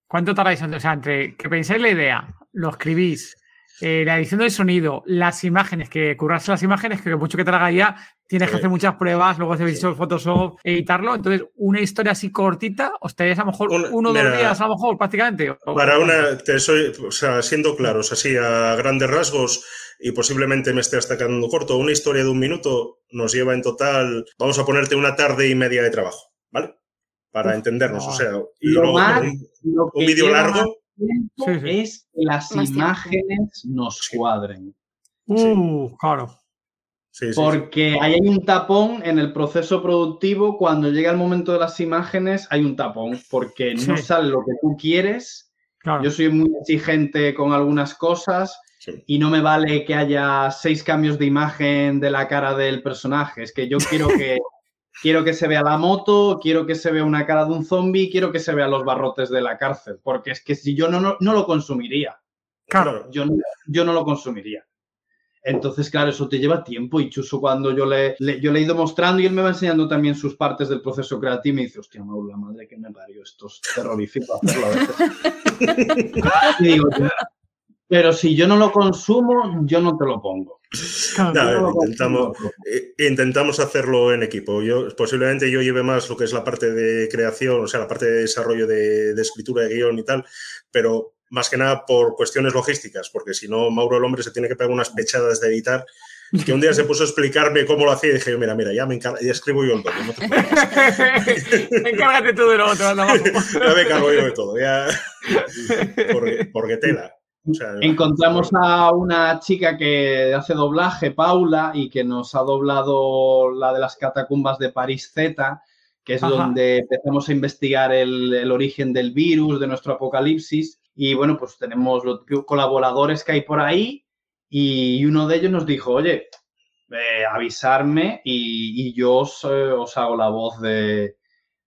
Speaker 2: ¿Cuánto tardáis? O sea, entre que pensáis la idea, lo escribís, eh, la edición del sonido, las imágenes, que currarse las imágenes, que mucho que te ya, tienes que
Speaker 4: Sí.
Speaker 2: hacer muchas pruebas, luego hacer Visual Photoshop, editarlo. Entonces, una historia así cortita, os tenéis a lo mejor
Speaker 4: Un-
Speaker 2: uno o dos días, a lo mejor, prácticamente. o-
Speaker 4: Para
Speaker 2: o-
Speaker 4: una, te soy, o sea, siendo claros, así a grandes rasgos, y posiblemente me esté hasta quedando corto, una historia de un minuto nos lleva en total, vamos a ponerte una tarde y media de trabajo, ¿vale? Para entendernos,
Speaker 2: no.
Speaker 4: o sea, y
Speaker 3: Lo
Speaker 4: luego
Speaker 3: más-
Speaker 4: un, un vídeo largo,
Speaker 2: Sí, sí.
Speaker 3: es que las
Speaker 1: Más tiempo.
Speaker 3: imágenes nos
Speaker 4: Sí.
Speaker 3: cuadren.
Speaker 2: Uh, claro.
Speaker 4: sí, sí, sí.
Speaker 3: Porque ahí hay un tapón en el proceso productivo. Cuando llega el momento de las imágenes, hay un tapón. Porque no sale lo que tú quieres.
Speaker 2: claro.
Speaker 3: Yo soy muy exigente con algunas cosas
Speaker 4: Sí.
Speaker 3: y no me vale que haya seis cambios de imagen de la cara del personaje. Es que yo quiero que, quiero que se vea la moto, quiero que se vea una cara de un zombie, quiero que se vean los barrotes de la cárcel. Porque es que si yo no, no, no lo consumiría.
Speaker 2: Claro.
Speaker 3: Yo no, yo no lo consumiría. Entonces, claro, eso te lleva tiempo y Chuso cuando yo le, le- yo le he ido mostrando y él me va enseñando también sus partes del proceso creativo y me dice, hostia, Mauro, la madre que me parió, esto es terrorífico hacerlo a veces. y digo, pero si yo no lo consumo, yo no te lo pongo. No
Speaker 4: intentamos-. Eh, Intentamos hacerlo en equipo. Yo, posiblemente yo lleve más lo que es la parte de creación, o sea, la parte de desarrollo de, de escritura de guion y tal, pero más que nada por cuestiones logísticas, porque si no, Mauro el hombre se tiene que pegar unas pechadas de editar. Que un día se puso a explicarme cómo lo hacía y dije, mira, mira, ya me encargo, ya escribo yo el doble, no te.
Speaker 2: Encárgate tú de lo otro, anda
Speaker 4: ya me cargo yo de todo, ya. Porque, porque tela.
Speaker 3: Encontramos a una chica que hace doblaje, Paula, y que nos ha doblado la de las catacumbas de París Z, que es
Speaker 2: Ajá.
Speaker 3: donde empezamos a investigar el, el origen del virus, de nuestro apocalipsis. Y bueno, pues tenemos los colaboradores que hay por ahí y uno de ellos nos dijo, oye, eh, avisarme y, y yo os, eh, os hago la voz de,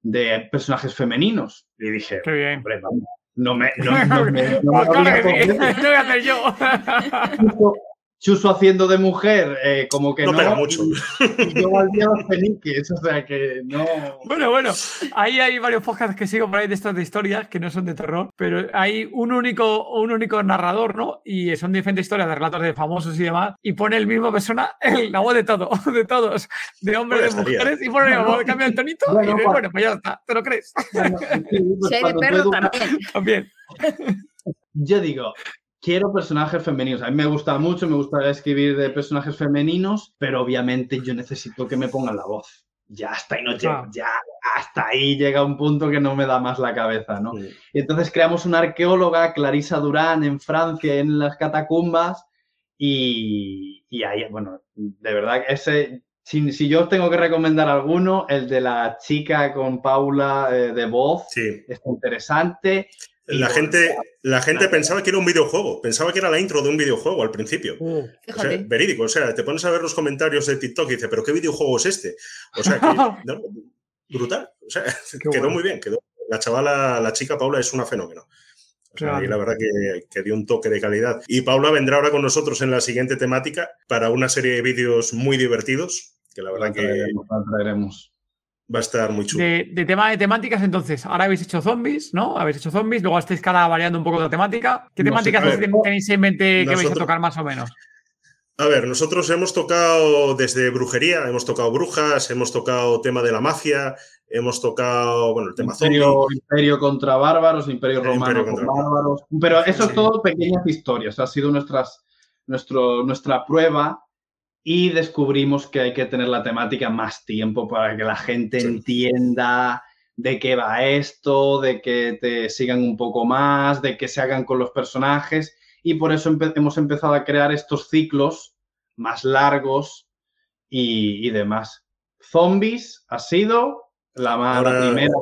Speaker 3: de personajes femeninos. Y dije,
Speaker 2: Qué bien.
Speaker 3: hombre, vamos, no me... No, no me- no me
Speaker 2: voy a hacer yo.
Speaker 3: Chuso haciendo de mujer, eh, como que
Speaker 4: No
Speaker 3: no.
Speaker 4: pega mucho.
Speaker 3: Y, y yo volví a los peniques, o sea que no.
Speaker 2: Bueno, bueno, ahí hay varios podcasts que sigo por ahí de estas de historias que no son de terror, pero hay un único, un único narrador, ¿no? Y son diferentes historias de relatos de famosos y demás, y pone el mismo persona en la voz de todo, de todos, de hombres,
Speaker 4: Pues
Speaker 2: de
Speaker 4: estaría.
Speaker 2: mujeres, y pone la voz, cambia el tonito,
Speaker 3: Bueno,
Speaker 2: y dice,
Speaker 3: bueno.
Speaker 2: bueno, pues ya está, ¿te lo crees?
Speaker 3: Bueno, sí, pues
Speaker 1: Si hay de perro. También.
Speaker 3: Yo digo, quiero personajes femeninos. A mí me gusta mucho, me gusta escribir de personajes femeninos, pero obviamente yo necesito que me pongan la voz. Ya hasta ahí no llego, ya hasta ahí llega un punto que no me da más la cabeza, ¿no? Y entonces creamos una arqueóloga, Clarisa Durán, en Francia, en las catacumbas, y, y ahí, bueno, de verdad, ese, si, si yo os tengo que recomendar alguno, el de la chica con Paula eh, de voz,
Speaker 4: Sí.
Speaker 3: es interesante.
Speaker 4: La gente, la gente pensaba que era un videojuego, pensaba que era la intro de un videojuego al principio.
Speaker 2: Uh,
Speaker 4: O sea,
Speaker 1: Fíjate.
Speaker 4: verídico, o sea, te pones a ver los comentarios de TikTok y dices, pero ¿qué videojuego es este? O sea, que, no, brutal. O sea, quedó
Speaker 2: bueno.
Speaker 4: muy bien. Quedó. La chavala, la chica Paula es una fenómeno. O sea,
Speaker 2: Claro.
Speaker 4: y la verdad que, que dio un toque de calidad. Y Paula vendrá ahora con nosotros en la siguiente temática para una serie de vídeos muy divertidos, que la
Speaker 3: la
Speaker 4: verdad que
Speaker 3: la traeremos.
Speaker 4: Va a estar muy chulo.
Speaker 2: De, de tema de temáticas, entonces, ahora habéis hecho zombies, ¿no? Habéis hecho zombies, luego estáis cada variando un poco la temática. ¿Qué
Speaker 3: No sé,
Speaker 2: temáticas
Speaker 4: ver,
Speaker 2: tenéis en mente que vais a tocar más o menos?
Speaker 4: A ver, nosotros hemos tocado desde brujería, hemos tocado brujas, hemos tocado tema de la mafia, hemos tocado, bueno, el tema zombie.
Speaker 3: Imperio, imperio contra bárbaros, imperio romano
Speaker 4: imperio
Speaker 3: con
Speaker 4: contra-
Speaker 3: bárbaros. Pero eso
Speaker 4: Sí.
Speaker 3: es todo pequeñas historias. Ha sido nuestras, nuestro, nuestra prueba y descubrimos que hay que tener la temática más tiempo para que la gente
Speaker 4: Sí.
Speaker 3: entienda de qué va esto, de que te sigan un poco más, de que se hagan con los personajes y por eso empe- hemos empezado a crear estos ciclos más largos y, y demás. Zombies ha sido la, la
Speaker 4: Ahora-
Speaker 3: primera.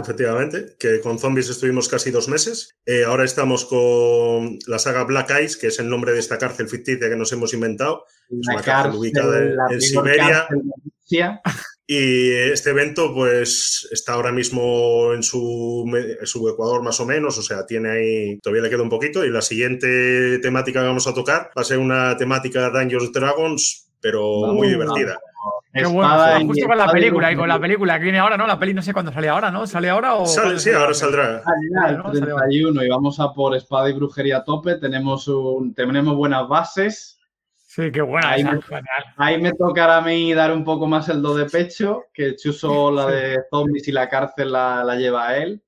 Speaker 4: Efectivamente, que con zombies estuvimos casi dos meses. Eh, ahora estamos con la saga Black Eyes, que es el nombre de esta cárcel ficticia que nos hemos inventado.
Speaker 3: la
Speaker 4: una cárcel ubicada en-
Speaker 3: la
Speaker 4: en
Speaker 3: peor
Speaker 4: Siberia. Y este evento, pues, está ahora mismo en su, en su Ecuador más o menos, o sea, tiene ahí, todavía le queda un poquito. Y la siguiente temática que vamos a tocar va a ser una temática Dungeons Dragons, pero muy divertida.
Speaker 2: Qué bueno, justo con la película y con la película que viene ahora, ¿no? La peli no sé cuándo sale ahora, ¿no? ¿Sale ahora o...?
Speaker 4: Sale- sí,
Speaker 2: sale
Speaker 4: ahora saldrá.
Speaker 3: El
Speaker 2: ¿no? Salió.
Speaker 3: 31 y vamos a por espada y brujería a tope. Tenemos, un, tenemos buenas bases.
Speaker 2: Sí, qué buena
Speaker 3: Ahí
Speaker 2: esa,
Speaker 3: me-. Ahí me tocará a mí dar un poco más el do de pecho, que Chuso la de zombies y la cárcel la, la lleva a él.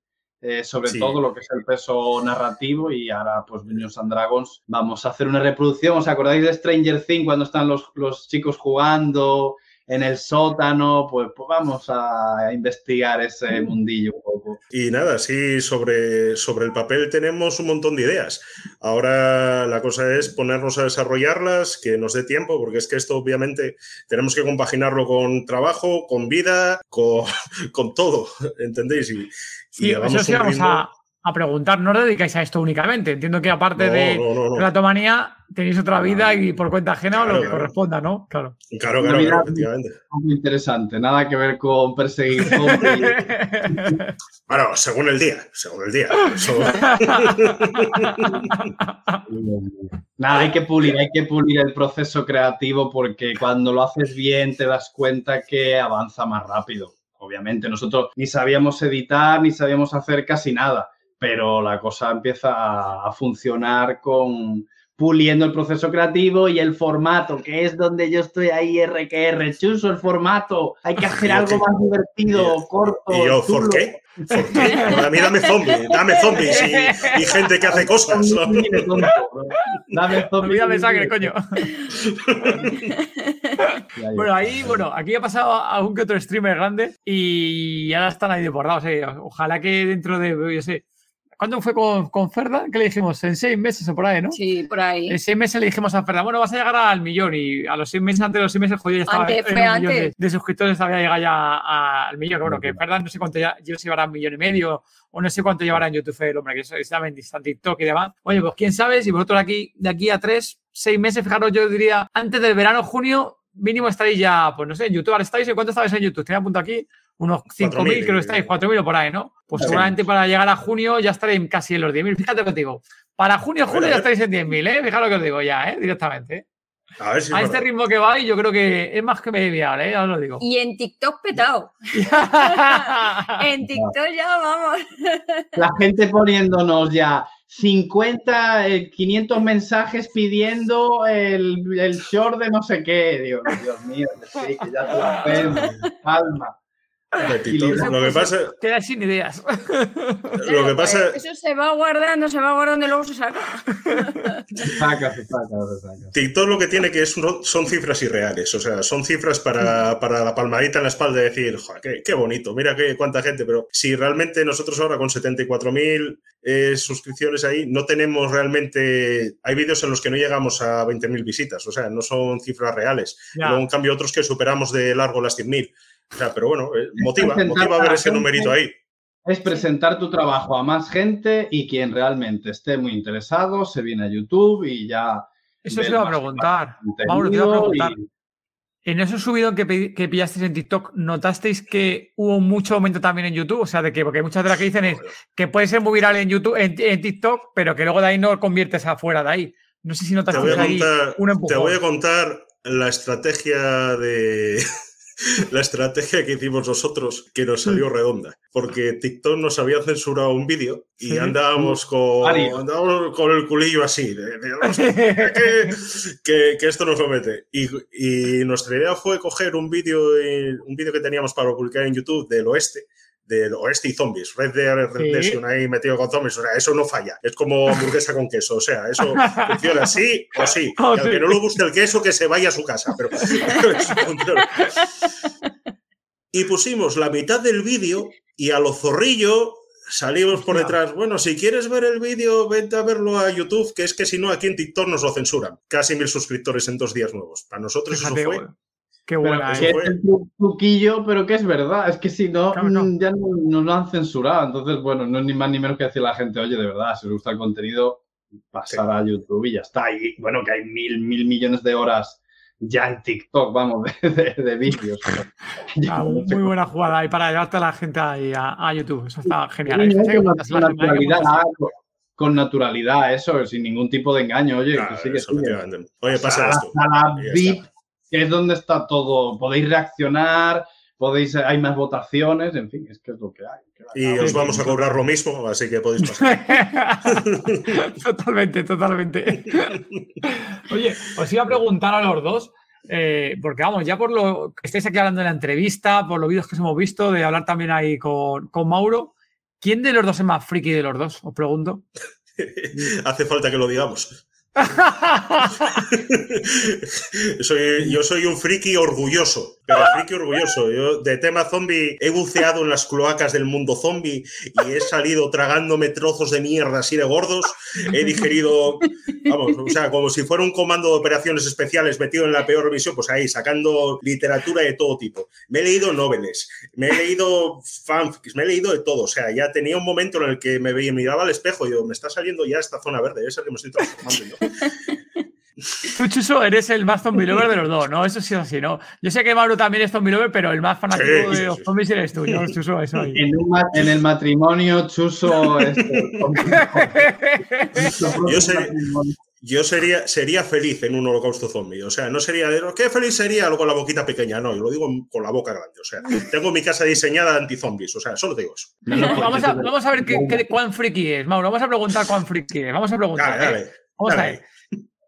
Speaker 3: eh, sobre
Speaker 4: Sí.
Speaker 3: todo lo que es el peso narrativo y ahora pues Dungeons and Dragons vamos a hacer una reproducción. ¿Os acordáis de Stranger Things cuando están los, los chicos jugando en el sótano? Pues, pues vamos a investigar ese mundillo un poco.
Speaker 4: Y nada, sí, sobre, sobre el papel tenemos un montón de ideas. Ahora la cosa es ponernos a desarrollarlas, que nos dé tiempo, porque es que esto obviamente tenemos que compaginarlo con trabajo, con vida, con, con todo, ¿entendéis? Y,
Speaker 2: Sí,
Speaker 4: y
Speaker 2: eso sí vamos a, a preguntar. No os dedicáis a esto únicamente. Entiendo que aparte
Speaker 4: No,
Speaker 2: de
Speaker 4: no, no, no.
Speaker 2: Relatomanía tenéis otra vida y por cuenta ajena o lo
Speaker 4: Claro,
Speaker 2: que
Speaker 4: claro.
Speaker 2: corresponda, ¿no? Claro.
Speaker 4: Claro, claro, claro, efectivamente.
Speaker 3: Muy interesante, nada que ver con perseguir.
Speaker 4: Bueno, según el día, según el día. Eso-
Speaker 3: Nada, hay que pulir, hay que pulir el proceso creativo porque cuando lo haces bien te das cuenta que avanza más rápido. Obviamente, nosotros ni sabíamos editar ni sabíamos hacer casi nada, pero la cosa empieza a funcionar con puliendo el proceso creativo y el formato, que es donde yo estoy ahí, RQR, chuso el formato, hay que hacer
Speaker 4: ¿Y
Speaker 3: algo más divertido, corto.
Speaker 4: y yo. ¿por qué? ¿Por qué? A mí dame zombies, dame zombies y, y gente que hace cosas. ¿no?
Speaker 3: Dame zombies, Dame
Speaker 2: sangre, coño. Bueno, ahí, bueno, aquí ha pasado algún que otro streamer grande y ahora están ahí desbordados. eh. Ojalá que dentro de, yo sé, ¿cuándo fue con, con Ferda? ¿Qué le dijimos? En seis meses o por ahí, ¿no?
Speaker 1: Sí, por ahí.
Speaker 2: En seis meses le dijimos a Ferda, bueno, vas a llegar al millón y a los seis meses, antes de los seis meses, joder, ya estaba
Speaker 1: Antes,
Speaker 2: en
Speaker 1: fue
Speaker 2: un millón de,
Speaker 1: antes.
Speaker 2: de suscriptores, había llegado ya a- al millón. Que bueno, que Ferda no sé cuánto ya, yo se llevará un millón y medio o no sé cuánto llevará en YouTube el hombre, que eso está en TikTok y demás. Oye, pues quién sabe, si vosotros aquí, de aquí a tres, seis meses, fijaros, yo diría, antes del verano, junio, mínimo estaréis ya, pues no sé, en YouTube, ahora estáis, ¿en cuánto estáis en YouTube? Tenía apunto aquí, unos 5.000,
Speaker 4: 4.000,
Speaker 2: creo que estáis, 4.000 o por ahí, ¿no? Pues
Speaker 4: Sí.
Speaker 2: seguramente para llegar a junio ya estaréis casi en los 10.000. Fíjate lo que te digo. Para junio, julio ya estaréis en 10.000, ¿eh? Fijaros lo que os digo ya, ¿eh? Directamente. ¿eh?
Speaker 4: A ver si es
Speaker 2: A este
Speaker 4: verdad.
Speaker 2: ritmo que va, y yo creo que es más que viable, ¿eh? Ya os lo digo.
Speaker 1: Y en TikTok petado. En TikTok ya vamos.
Speaker 3: La gente poniéndonos ya 50, eh, 500 mensajes pidiendo el, el short de no sé qué. Dios, Dios mío, que sí, que ya te lo. Calma.
Speaker 4: Lo que pasa,
Speaker 2: Quedáis sin ideas.
Speaker 4: lo que pasa,
Speaker 1: Eso se va guardando, se va guardando y luego se saca.
Speaker 3: Se saca, se saca, se saca.
Speaker 4: TikTok lo que tiene que es son cifras irreales, o sea, son cifras para, para la palmadita en la espalda y decir, "Joder, qué, qué bonito, mira qué, cuánta gente, pero si realmente nosotros ahora con 74.000 eh, suscripciones ahí, no tenemos realmente, hay vídeos en los que no llegamos a 20.000 visitas, o sea, no son cifras reales.
Speaker 2: Ya.
Speaker 4: Luego, en cambio, otros que superamos de largo las 100.000. O sea, pero bueno, eh, motiva, motiva
Speaker 3: a
Speaker 4: ver ese numerito ahí.
Speaker 3: Es presentar tu trabajo a más gente y quien realmente esté muy interesado se viene a YouTube y ya.
Speaker 2: Eso se iba a
Speaker 3: más
Speaker 2: preguntar. Mauro, te iba a
Speaker 3: y-
Speaker 2: preguntar. En ese subidón que, pi- que pillasteis en TikTok, ¿notasteis que hubo mucho aumento también en YouTube? O sea, de que, porque muchas de las que dicen es que puede ser muy viral en YouTube, en, en TikTok, pero que luego de ahí no conviertes afuera de ahí. No sé si
Speaker 4: Te
Speaker 2: notasteis
Speaker 4: voy, a
Speaker 2: ahí
Speaker 4: contar,
Speaker 2: un
Speaker 4: te
Speaker 2: empujón.
Speaker 4: voy a contar la estrategia de. La estrategia que hicimos nosotros que nos salió redonda, porque TikTok nos había censurado un vídeo y andábamos con,
Speaker 3: Varios.
Speaker 4: andábamos con el culillo así, de, de, "Hostia, que, que- que esto nos lo mete. Y, y nuestra idea fue coger un vídeo un vídeo que teníamos para publicar en YouTube del oeste, del oeste y zombies. Red Dead. Redemption ahí metido con zombies. O sea, eso no falla. Es como hamburguesa con queso. O sea, eso funciona sí o sí.
Speaker 2: Oh,
Speaker 4: Y al
Speaker 2: sí.
Speaker 4: que no le guste el queso, que se vaya a su casa. Pero. Y pusimos la mitad del vídeo y a lo zorrillo salimos por detrás. Bueno, si quieres ver el vídeo, vente a verlo a YouTube, que es que si no, aquí en TikTok nos lo censuran. Casi mil suscriptores en dos días nuevos. Para nosotros
Speaker 2: Fíjate,
Speaker 4: eso fue.
Speaker 2: Qué
Speaker 3: Pero
Speaker 2: buena,
Speaker 3: es
Speaker 2: eh.
Speaker 3: es el tru- truquillo, pero que es verdad. Es que si no,
Speaker 2: Claro, no.
Speaker 3: mm, ya no, lo han censurado. Entonces, bueno, no es ni más ni menos que decir a la gente, oye, de verdad, si os gusta el contenido, pasar a YouTube y ya está. Y bueno, que hay mil, mil millones de horas ya en TikTok, vamos, de, de- de vídeos.
Speaker 2: Ah, muy buena jugada ahí para llevarte a la gente ahí a, a YouTube. Eso está genial.
Speaker 3: Sí,
Speaker 2: Ahí,
Speaker 3: no,
Speaker 2: fíjate que
Speaker 3: con,
Speaker 2: la
Speaker 3: naturalidad, con, con naturalidad, eso, sin ningún tipo de engaño. Oye,
Speaker 4: Claro,
Speaker 3: que sí, que
Speaker 4: eso, efectivamente. Oye,
Speaker 3: Pasar
Speaker 4: pasa
Speaker 3: a la
Speaker 4: esto. Y ya
Speaker 3: VIP. Que es donde está todo. Podéis reaccionar, podéis, hay más votaciones, en fin, es que es lo que hay. que
Speaker 4: Y os vamos a cobrar lo mismo, así que podéis pasar.
Speaker 2: totalmente, totalmente. Oye, os iba a preguntar a los dos, eh, porque vamos, ya por lo que estáis aquí hablando de la entrevista, por los vídeos que os hemos visto, de hablar también ahí con, con Mauro, ¿quién de los dos es más friki de los dos? Os pregunto.
Speaker 4: Hace falta que lo digamos. soy, yo soy un friki orgulloso, pero friki orgulloso. Yo de tema zombie he buceado en las cloacas del mundo zombie y he salido tragándome trozos de mierda así de gordos. He digerido, vamos, o sea, como si fuera un comando de operaciones especiales metido en la peor visión, pues ahí sacando literatura de todo tipo. Me he leído noveles, me he leído fanfics, me he leído de todo. O sea, ya tenía un momento en el que me miraba al espejo y yo, me está saliendo ya esta zona verde, esa que me estoy transformando yo.
Speaker 2: Tú, Chuso, eres el más zombie lover de los dos, ¿no? Eso sí es así, ¿no? Yo sé que Mauro también es zombie lover, pero el más fanático
Speaker 4: Sí,
Speaker 2: de
Speaker 4: sí,
Speaker 2: los zombies eres tú, yo, Chuso, eso ahí.
Speaker 3: En, un ma- en el matrimonio, Chuso. este,
Speaker 4: Yo sé- Yo sería, sería feliz en un holocausto zombie. O sea, no sería de qué feliz sería algo con la boquita pequeña. No, yo lo digo con la boca grande. O sea, tengo mi casa diseñada anti-zombies. O sea, solo te digo eso.
Speaker 3: No, no,
Speaker 2: vamos, a,
Speaker 3: porque-
Speaker 2: vamos a ver qué, qué- cuán friki es, Mauro. Vamos a preguntar cuán friki es. Vamos a preguntar.
Speaker 4: Dale,
Speaker 2: ¿eh?
Speaker 4: dale.
Speaker 2: Vamos a ver.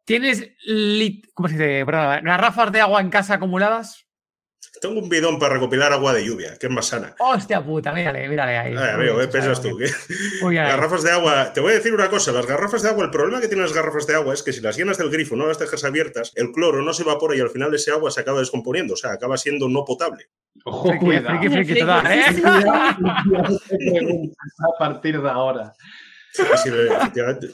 Speaker 2: ¿Tienes lit- ¿cómo se dice? Perdón, garrafas de agua en casa acumuladas?
Speaker 4: Tengo un bidón para recopilar agua de lluvia, que es más sana.
Speaker 2: Hostia puta, mírale, mírale ahí.
Speaker 4: Ay, amigo, ¿qué piensas tú? Garrafas de agua. Te voy a decir una cosa. Las garrafas de agua, el problema que tienen las garrafas de agua es que si las llenas del grifo, no las dejas abiertas, el cloro no se evapora y al final ese agua se acaba descomponiendo. O sea, acaba siendo no potable.
Speaker 3: Ojo,
Speaker 2: Friki,
Speaker 3: cuidado.
Speaker 2: friki, friki, total, ¿eh?
Speaker 3: A partir de ahora.
Speaker 4: Le- efectivamente.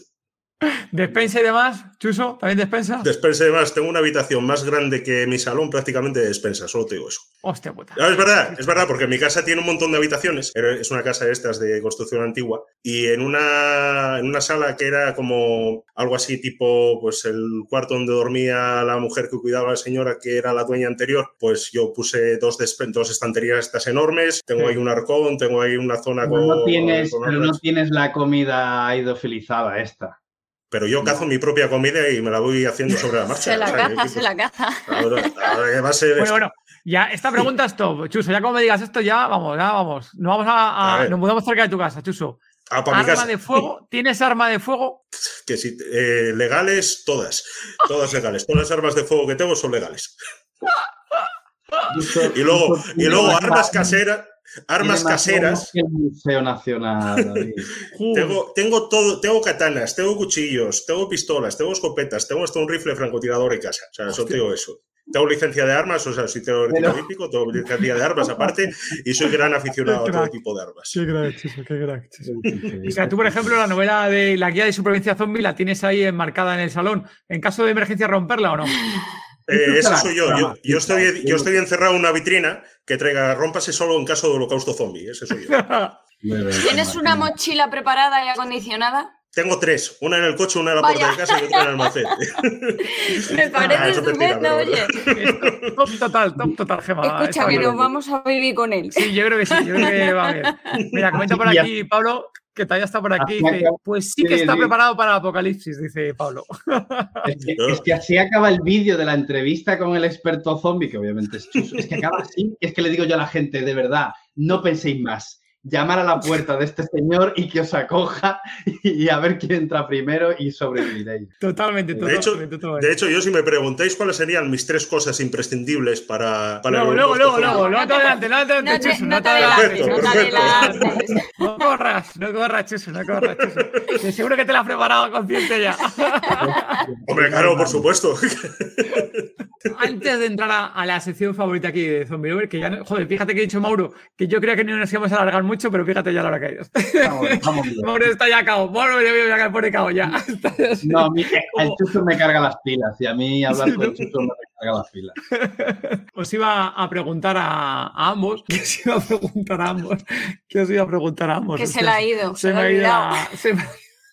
Speaker 2: Despensa y demás, Chuso, ¿también despensa?
Speaker 4: Despensa y demás, tengo una habitación más grande que mi salón prácticamente de despensa, solo te digo eso.
Speaker 2: Hostia puta.
Speaker 4: No, es verdad, es verdad, porque mi casa tiene un montón de habitaciones, es una casa de estas de construcción antigua, y en una, en una sala que era como algo así tipo, pues el cuarto donde dormía la mujer que cuidaba a la señora, que era la dueña anterior, pues yo puse dos, dos estanterías estas enormes, tengo
Speaker 2: Sí.
Speaker 4: ahí un arcón, tengo ahí una zona
Speaker 3: Pero
Speaker 4: con...
Speaker 3: no tienes,
Speaker 4: con
Speaker 3: pero no tienes la comida idofilizada esta.
Speaker 4: Pero yo cazo mi propia comida y me la voy haciendo sobre la marcha.
Speaker 1: Se la caza, se la caza.
Speaker 4: Ahora, ahora que va a ser
Speaker 2: Bueno,
Speaker 4: esto.
Speaker 2: bueno, ya esta pregunta es top. Chuso, ya como me digas esto, ya vamos, ya vamos. Nos vamos a, a-
Speaker 4: A ver.
Speaker 2: nos mudamos cerca de tu casa, Chuso.
Speaker 4: Ah, para mi
Speaker 2: Arma
Speaker 4: casa.
Speaker 2: de fuego, ¿tienes arma de fuego?
Speaker 4: Que si, eh, legales, todas. Todas legales. Todas las armas de fuego que tengo son legales. Y luego, y luego armas caseras. Armas caseras.
Speaker 3: El Museo Nacional.
Speaker 4: Tengo, tengo todo, tengo katanas, tengo cuchillos, tengo pistolas, tengo escopetas, tengo hasta un rifle francotirador en casa. O sea, eso te digo eso. Tengo licencia de armas, o sea, soy teórico
Speaker 3: Pero-
Speaker 4: olímpico, tengo licencia de armas aparte y soy gran aficionado a todo tipo de armas.
Speaker 2: Qué crack, Chuso, qué crack. O sea, tú, por ejemplo, la novela de la guía de supervivencia zombie la tienes ahí enmarcada en el salón. ¿En caso de emergencia romperla o no?
Speaker 4: Eh, ese
Speaker 3: Claro,
Speaker 4: soy yo. Yo, estoy, yo estoy encerrado en una vitrina que traiga, rómpase solo en caso de holocausto zombie. Ese soy yo.
Speaker 1: ¿Tienes una mochila preparada y acondicionada?
Speaker 4: Tengo tres, una en el coche, una en la puerta
Speaker 1: Vaya.
Speaker 4: de casa y otra en el almacén.
Speaker 1: Me
Speaker 4: Ah,
Speaker 1: parece estupendo,
Speaker 4: pero
Speaker 1: oye.
Speaker 2: Top total, top total, Gema.
Speaker 1: Escucha, que nos vamos a vivir con él.
Speaker 2: Sí, yo creo que sí, yo creo que va bien. Mira, comenta por aquí Pablo, que todavía está por aquí. Dice,
Speaker 3: acaba-
Speaker 2: pues sí que está preparado para el apocalipsis, dice Pablo.
Speaker 3: Es que, es que así acaba el vídeo de la entrevista con el experto zombie, que obviamente es chuso. Es que acaba así. Es que le digo yo a la gente, de verdad, no penséis más. Llamar a la puerta de este señor y que os acoja y a ver quién entra primero y sobreviviréis.
Speaker 2: Totalmente,
Speaker 4: De
Speaker 2: totalmente.
Speaker 4: hecho,
Speaker 2: totalmente.
Speaker 4: de hecho, yo si me preguntáis cuáles serían mis tres cosas imprescindibles para, para
Speaker 2: luego,
Speaker 4: el
Speaker 2: luego, luego, luego, no te adelante, no te
Speaker 1: No
Speaker 2: adelante,
Speaker 1: te,
Speaker 2: Chuso,
Speaker 1: no
Speaker 2: no
Speaker 1: te
Speaker 2: te
Speaker 1: adelantes, no te
Speaker 4: Perfecto, perfecto.
Speaker 1: adelantes.
Speaker 2: No corras, no corras, Chuso, no corras, Chuso. Que seguro que te la has preparado consciente ya.
Speaker 4: Hombre, claro, por supuesto.
Speaker 2: Antes de entrar a, a la sección favorita aquí de Zombie Lover, que ya, no- joder, fíjate que he dicho Mauro, que yo creo que no nos íbamos a alargar mucho, pero fíjate ya la hora que hay.
Speaker 3: Vamos, vamos bien.
Speaker 2: Mauro está ya cao, Mauro yo voy a caer por cao ya.
Speaker 3: No, a mí, el chucho me carga las pilas y a mí hablar
Speaker 2: Sí,
Speaker 3: con el
Speaker 2: ¿no?
Speaker 3: chucho me carga las pilas.
Speaker 2: Os iba a preguntar a, a ambos, que os iba a preguntar a ambos, que os iba a preguntar a ambos.
Speaker 1: Que se
Speaker 2: Hostias,
Speaker 1: la ha ido, se,
Speaker 2: Se
Speaker 1: la
Speaker 2: me
Speaker 1: ha
Speaker 2: ha ido, a- se me,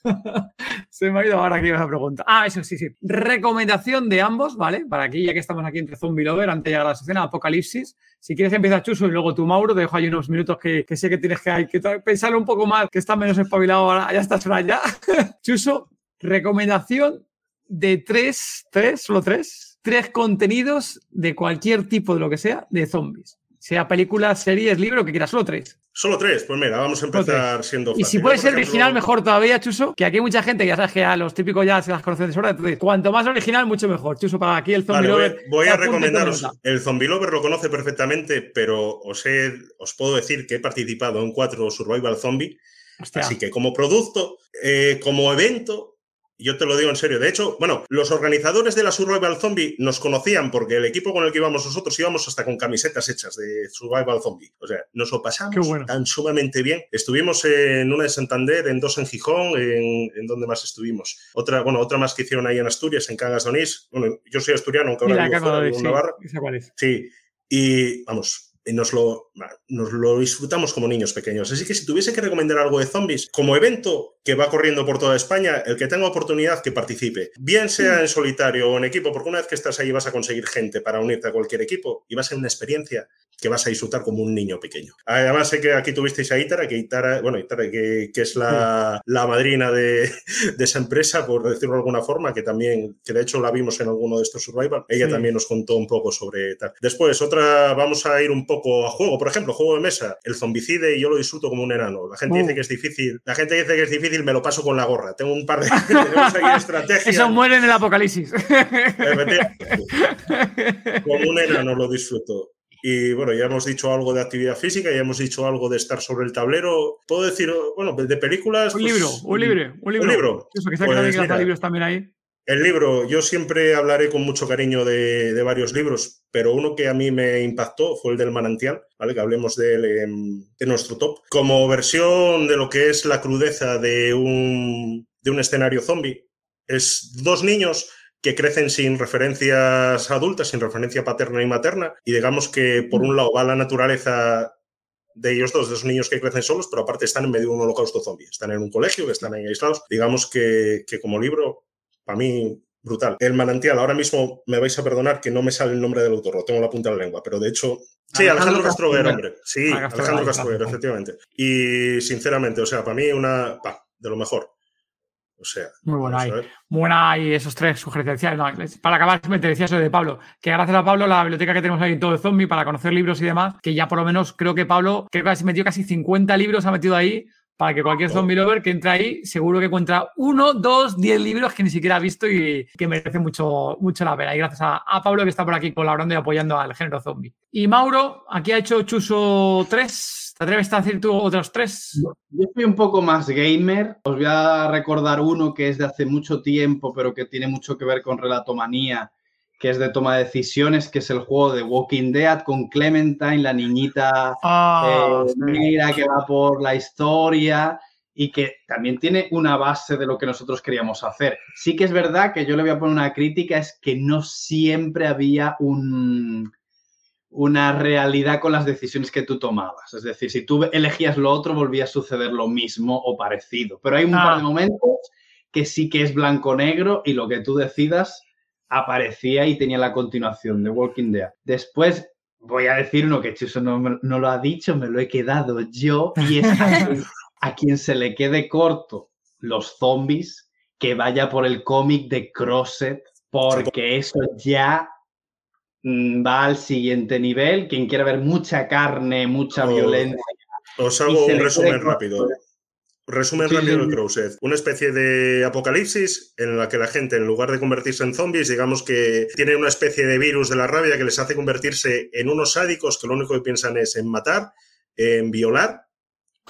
Speaker 2: se me ha ido ahora que ibas a preguntar. Ah, eso sí, sí. Recomendación de ambos, ¿vale? Para aquí, ya que estamos aquí entre Zombie Lover, antes de llegar a la sección Apocalipsis. Si quieres empieza Chuso y luego tú, Mauro, te dejo ahí unos minutos que, sé que tienes que, pensarlo un poco más, que estás menos espabilado ahora, ya estás horas ya. Chuso, recomendación de tres, tres, solo tres, tres contenidos de cualquier tipo de lo que sea de zombies. Sea películas, series, libro, que quieras, solo tres.
Speaker 4: Solo tres, pues mira, vamos a empezar siendo
Speaker 2: Y si puede ser
Speaker 4: ejemplo,
Speaker 2: original, mejor todavía, Chuso, que aquí hay mucha gente ya sabes que a los típicos ya se las conocen de sobra. Entonces, cuanto más original, mucho mejor. Chuso, para aquí el zombie
Speaker 4: Vale, voy,
Speaker 2: lover.
Speaker 4: voy
Speaker 2: que
Speaker 4: a recomendaros. El Zombie Lover lo conoce perfectamente, pero os, he- os puedo decir que he participado en cuatro Survival Zombie.
Speaker 2: Hostia.
Speaker 4: Así que como producto, eh, como evento, yo te lo digo en serio. De hecho, bueno, los organizadores de la Survival Zombie nos conocían porque el equipo con el que íbamos nosotros íbamos hasta con camisetas hechas de Survival Zombie. O sea, nos lo pasamos
Speaker 2: bueno.
Speaker 4: tan sumamente bien. Estuvimos en una de Santander, en dos en Gijón, en, en donde más estuvimos. Otra, bueno, otra más que hicieron ahí en Asturias, en Cangas de Onís. Bueno, yo soy asturiano, aunque ahora vivo fuera,
Speaker 2: doy,
Speaker 4: en Navarra.
Speaker 2: sí, esa cuál es.
Speaker 4: Sí, y vamos, y nos lo, nos lo disfrutamos como niños pequeños. Así que si tuviese que recomendar algo de zombies como evento que va corriendo por toda España, el que tenga oportunidad que participe, bien sea en solitario o en equipo, porque una vez que estás ahí vas a conseguir gente para unirte a cualquier equipo y va a ser una experiencia que vas a disfrutar como un niño pequeño. Además sé que aquí tuvisteis a Itara, que Itara, bueno, Itara, que, que es la, la madrina de, de esa empresa, por decirlo de alguna forma, que también, que de hecho la vimos en alguno de estos Survival, ella
Speaker 2: Sí.
Speaker 4: también nos contó un poco sobre tal. Después, otra, vamos a ir un poco a juego, por ejemplo, juego de mesa, el zombicide, y yo lo disfruto como un enano. La gente dice que es difícil, la gente dice que es difícil, me lo paso con la gorra. Tengo un par de estrategias.
Speaker 2: Eso muere en el apocalipsis.
Speaker 4: Como un enano lo disfruto. Y bueno, ya hemos dicho algo de actividad física, ya hemos dicho algo de estar sobre el tablero. Puedo decir, bueno, de películas.
Speaker 2: un
Speaker 4: pues,
Speaker 2: libro, un libro, un libro.
Speaker 4: Un libro.
Speaker 2: Eso, que está
Speaker 4: Pues mira,
Speaker 2: libros también ahí.
Speaker 4: El libro, yo siempre hablaré con mucho cariño de, de varios libros, pero uno que a mí me impactó fue el del manantial, ¿vale? Que hablemos de en nuestro top. Como versión de lo que es la crudeza de un, de un escenario zombie. Es dos niños que crecen sin referencias adultas, sin referencia paterna y materna, y digamos que por un lado va la naturaleza de ellos dos, de esos niños que crecen solos, pero aparte están en medio de un holocausto zombie, están en un colegio, que están ahí aislados. Digamos que como libro, para mí, brutal. El manantial, ahora mismo me vais a perdonar que no me sale el nombre del autor, lo tengo en la punta de la lengua, pero de hecho... Sí,
Speaker 3: Alejandro
Speaker 4: Alejandro Castroguer, hombre. Sí, Alejandro
Speaker 2: ahí.
Speaker 4: Castroguer, efectivamente. Y sinceramente, o sea, para mí una... pa, de lo mejor. O sea...
Speaker 2: Muy bueno
Speaker 4: vamos
Speaker 2: ahí. Buena y esos tres sugerenciales. No, para acabar, simplemente decía eso de Pablo, que gracias a Pablo, la biblioteca que tenemos ahí en todo el zombie para conocer libros y demás, que ya por lo menos creo que Pablo, creo que ha metido casi 50 libros, ha metido ahí para que cualquier zombie lover que entre ahí, seguro que encuentra uno, dos, diez libros que ni siquiera ha visto y que merece mucho, mucho la pena. Y gracias a, a Pablo que está por aquí colaborando y apoyando al género zombie. Y Mauro, aquí ha hecho Chuso 3. ¿Te atreves a decir tú otros tres?
Speaker 3: Yo soy un poco más gamer. Os voy a recordar uno que es de hace mucho tiempo, pero que tiene mucho que ver con relatomanía, que es de toma de decisiones, que es el juego de Walking Dead con Clementine, la niñita
Speaker 2: Ah,
Speaker 3: eh, negra que va por la historia y que también tiene una base de lo que nosotros queríamos hacer. Sí que es verdad que yo le voy a poner una crítica, es que no siempre había un, una realidad con las decisiones que tú tomabas. Es decir, si tú elegías lo otro, volvía a suceder lo mismo o parecido. Pero hay un
Speaker 2: Ah.
Speaker 3: par de momentos que sí que es blanco-negro y lo que tú decidas aparecía y tenía la continuación de Walking Dead. Después voy a decir uno que Chuso no, no lo ha dicho, me lo he quedado yo, y es a quien, a quien se le quede corto los zombies, que vaya por el cómic de Crosset, porque eso ya mm, va al siguiente nivel. Quien quiera ver mucha carne, mucha
Speaker 4: Oh.
Speaker 3: violencia,
Speaker 4: Os hago un resumen rápido. Resumen
Speaker 3: Sí,
Speaker 4: rápido
Speaker 3: sí, sí.
Speaker 4: Crowset. Una especie de apocalipsis en la que la gente, en lugar de convertirse en zombies, digamos que tiene una especie de virus de la rabia que les hace convertirse en unos sádicos que lo único que piensan es en matar, en violar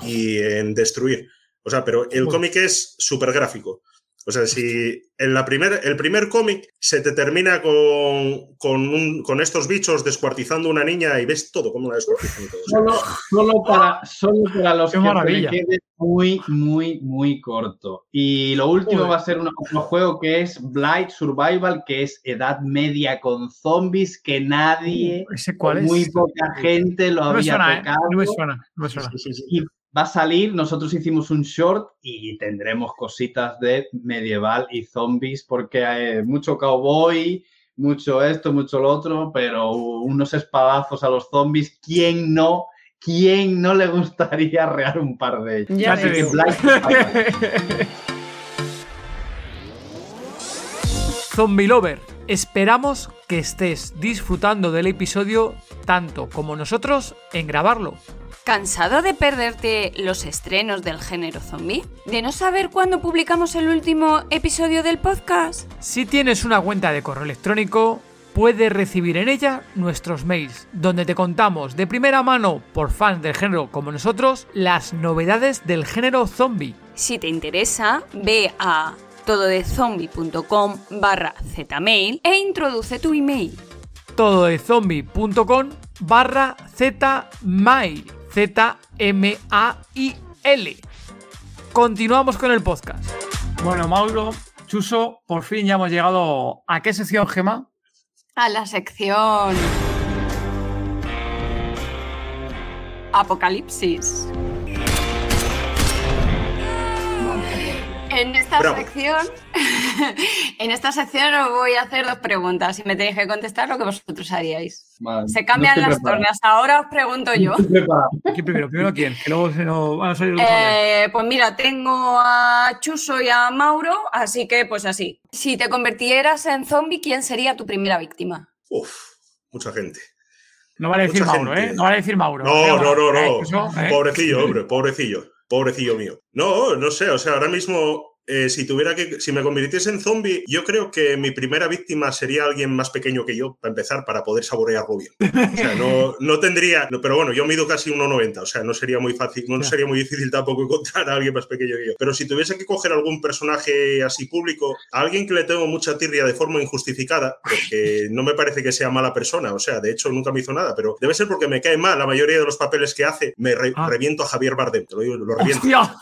Speaker 4: y en destruir. O sea, pero el cómic es súper gráfico. O sea, si en la primer, el primer cómic se te termina con, con, un- con estos bichos descuartizando una niña y ves todo cómo la descuartizan todo.
Speaker 3: Solo, solo para, solo para los
Speaker 2: Qué
Speaker 3: que
Speaker 2: maravilla.
Speaker 3: me quede muy, muy, muy corto. Y lo último va a ser un, otro juego que es Blight Survival, que es edad media con zombies, que nadie,
Speaker 2: ¿Ese cuál es?
Speaker 3: muy poca gente lo
Speaker 2: no me
Speaker 3: había
Speaker 2: suena, ¿eh?
Speaker 3: tocado.
Speaker 2: No me suena, no me suena.
Speaker 4: sí, sí, sí.
Speaker 3: Y va a salir, nosotros hicimos un short y tendremos cositas de medieval y zombies, porque hay mucho cowboy, mucho esto, mucho lo otro, pero unos espadazos a los zombies, ¿quién no? ¿Quién no le gustaría arrear un par de ellos?
Speaker 1: Ya
Speaker 2: Zombie Lover, esperamos que estés disfrutando del episodio tanto como nosotros en grabarlo.
Speaker 1: ¿Cansado de perderte los estrenos del género zombie? ¿De no saber cuándo publicamos el último episodio del podcast?
Speaker 2: Si tienes una cuenta de correo electrónico, puedes recibir en ella nuestros mails, donde te contamos de primera mano, por fans del género como nosotros, las novedades del género zombie.
Speaker 1: Si te interesa, ve a tododezombie.com barra zmail e introduce tu email.
Speaker 2: tododezombie.com barra zmail Z-M-A-I-L. Continuamos con el podcast. Bueno, Mauro, Chuso, por fin ya hemos llegado a qué sección, Gema.
Speaker 1: A la sección... Apocalipsis. En esta
Speaker 4: Bravo.
Speaker 1: sección, en esta sección os voy a hacer dos preguntas y me tenéis que contestar lo que vosotros haríais.
Speaker 3: Vale,
Speaker 1: Se cambian
Speaker 3: no
Speaker 1: las
Speaker 3: preparado.
Speaker 1: tornas. Ahora os pregunto yo.
Speaker 3: No.
Speaker 2: ¿Quién primero? ¿Primero quién? Que luego se nos van a salir los.
Speaker 1: Eh, pues mira, tengo a Chuso y a Mauro, así que pues así. Si te convirtieras en zombie, ¿quién sería tu primera víctima?
Speaker 4: Uf, mucha gente.
Speaker 2: No vale decir
Speaker 4: mucha
Speaker 2: Mauro,
Speaker 4: gente.
Speaker 2: ¿eh? No vale decir Mauro.
Speaker 4: No, no, no,
Speaker 2: ¿eh?
Speaker 4: no.
Speaker 2: Chuso, ¿eh?
Speaker 4: Pobrecillo, hombre, pobrecillo. Pobrecillo mío. No, no sé, o sea, ahora mismo, eh, si tuviera que, si me convirtiese en zombie, yo creo que mi primera víctima sería alguien más pequeño que yo, para empezar, para poder saborearlo bien. O sea, no, no tendría, no, pero bueno, yo mido casi 1,90, o sea, no sería muy fácil, no sería muy difícil tampoco encontrar a alguien más pequeño que yo. Pero si tuviese que coger algún personaje así público, a alguien que le tengo mucha tirria de forma injustificada, porque no me parece que sea mala persona, o sea, de hecho nunca me hizo nada, pero debe ser porque me cae mal la mayoría de los papeles que hace, me re-
Speaker 2: Ah.
Speaker 4: reviento a Javier Bardem, te lo digo, lo reviento
Speaker 2: ¡Hostia!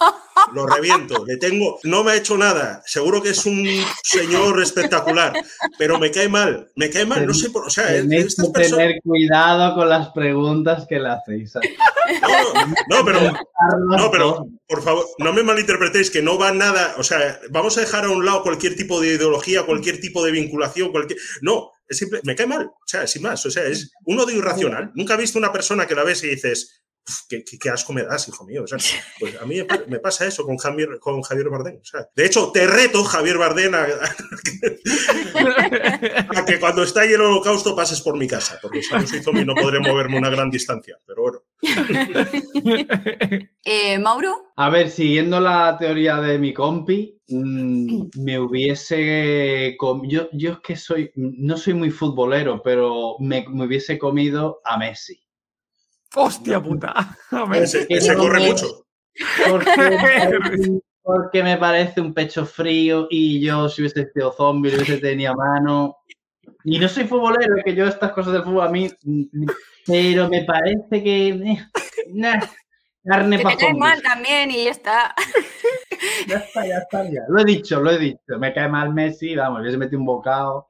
Speaker 4: lo reviento, le tengo, no me hecho nada, seguro que es un señor espectacular, pero me cae mal, me cae mal, no sé por, o sea,
Speaker 3: Tenéis
Speaker 4: personas,
Speaker 3: tener cuidado con las preguntas que le hacéis.
Speaker 4: no, no, pero, no, pero, por favor, no me malinterpretéis que no va nada, o sea, vamos a dejar a un lado cualquier tipo de ideología, cualquier tipo de vinculación, cualquier, no, es simple, me cae mal, o sea, sin más, o sea, es un odio irracional, nunca he visto una persona que la ves y dices, "Uf, ¿Qué, qué, qué asco me das, hijo mío. O sea, pues a mí me pa- me pasa eso con Javier, con Javier Bardem. O sea, de hecho, te reto, Javier Bardem, a, a que cuando está ahí el holocausto pases por mi casa, porque si no soy zombie no podré moverme una gran distancia. Pero bueno,
Speaker 1: Eh, Mauro,
Speaker 3: A ver, siguiendo la teoría de mi compi, mm, me hubiese... com- Yo, yo es que soy... No soy muy futbolero, pero me, me hubiese comido a Messi.
Speaker 2: ¡Hostia puta! A ver.
Speaker 4: ese,
Speaker 3: que
Speaker 4: ese corre
Speaker 3: me-
Speaker 4: mucho.
Speaker 3: Porque me, parece, porque me parece un pecho frío y yo si hubiese sido zombie, lo hubiese tenido a mano. Y no soy futbolero, que yo estas cosas del fútbol a mí... Pero me parece que... eh, nah, carne para
Speaker 1: cae mal también y ya está.
Speaker 3: Ya está, ya está, ya. Lo he dicho, lo he dicho. Me cae mal Messi, vamos, hubiese metido un bocado.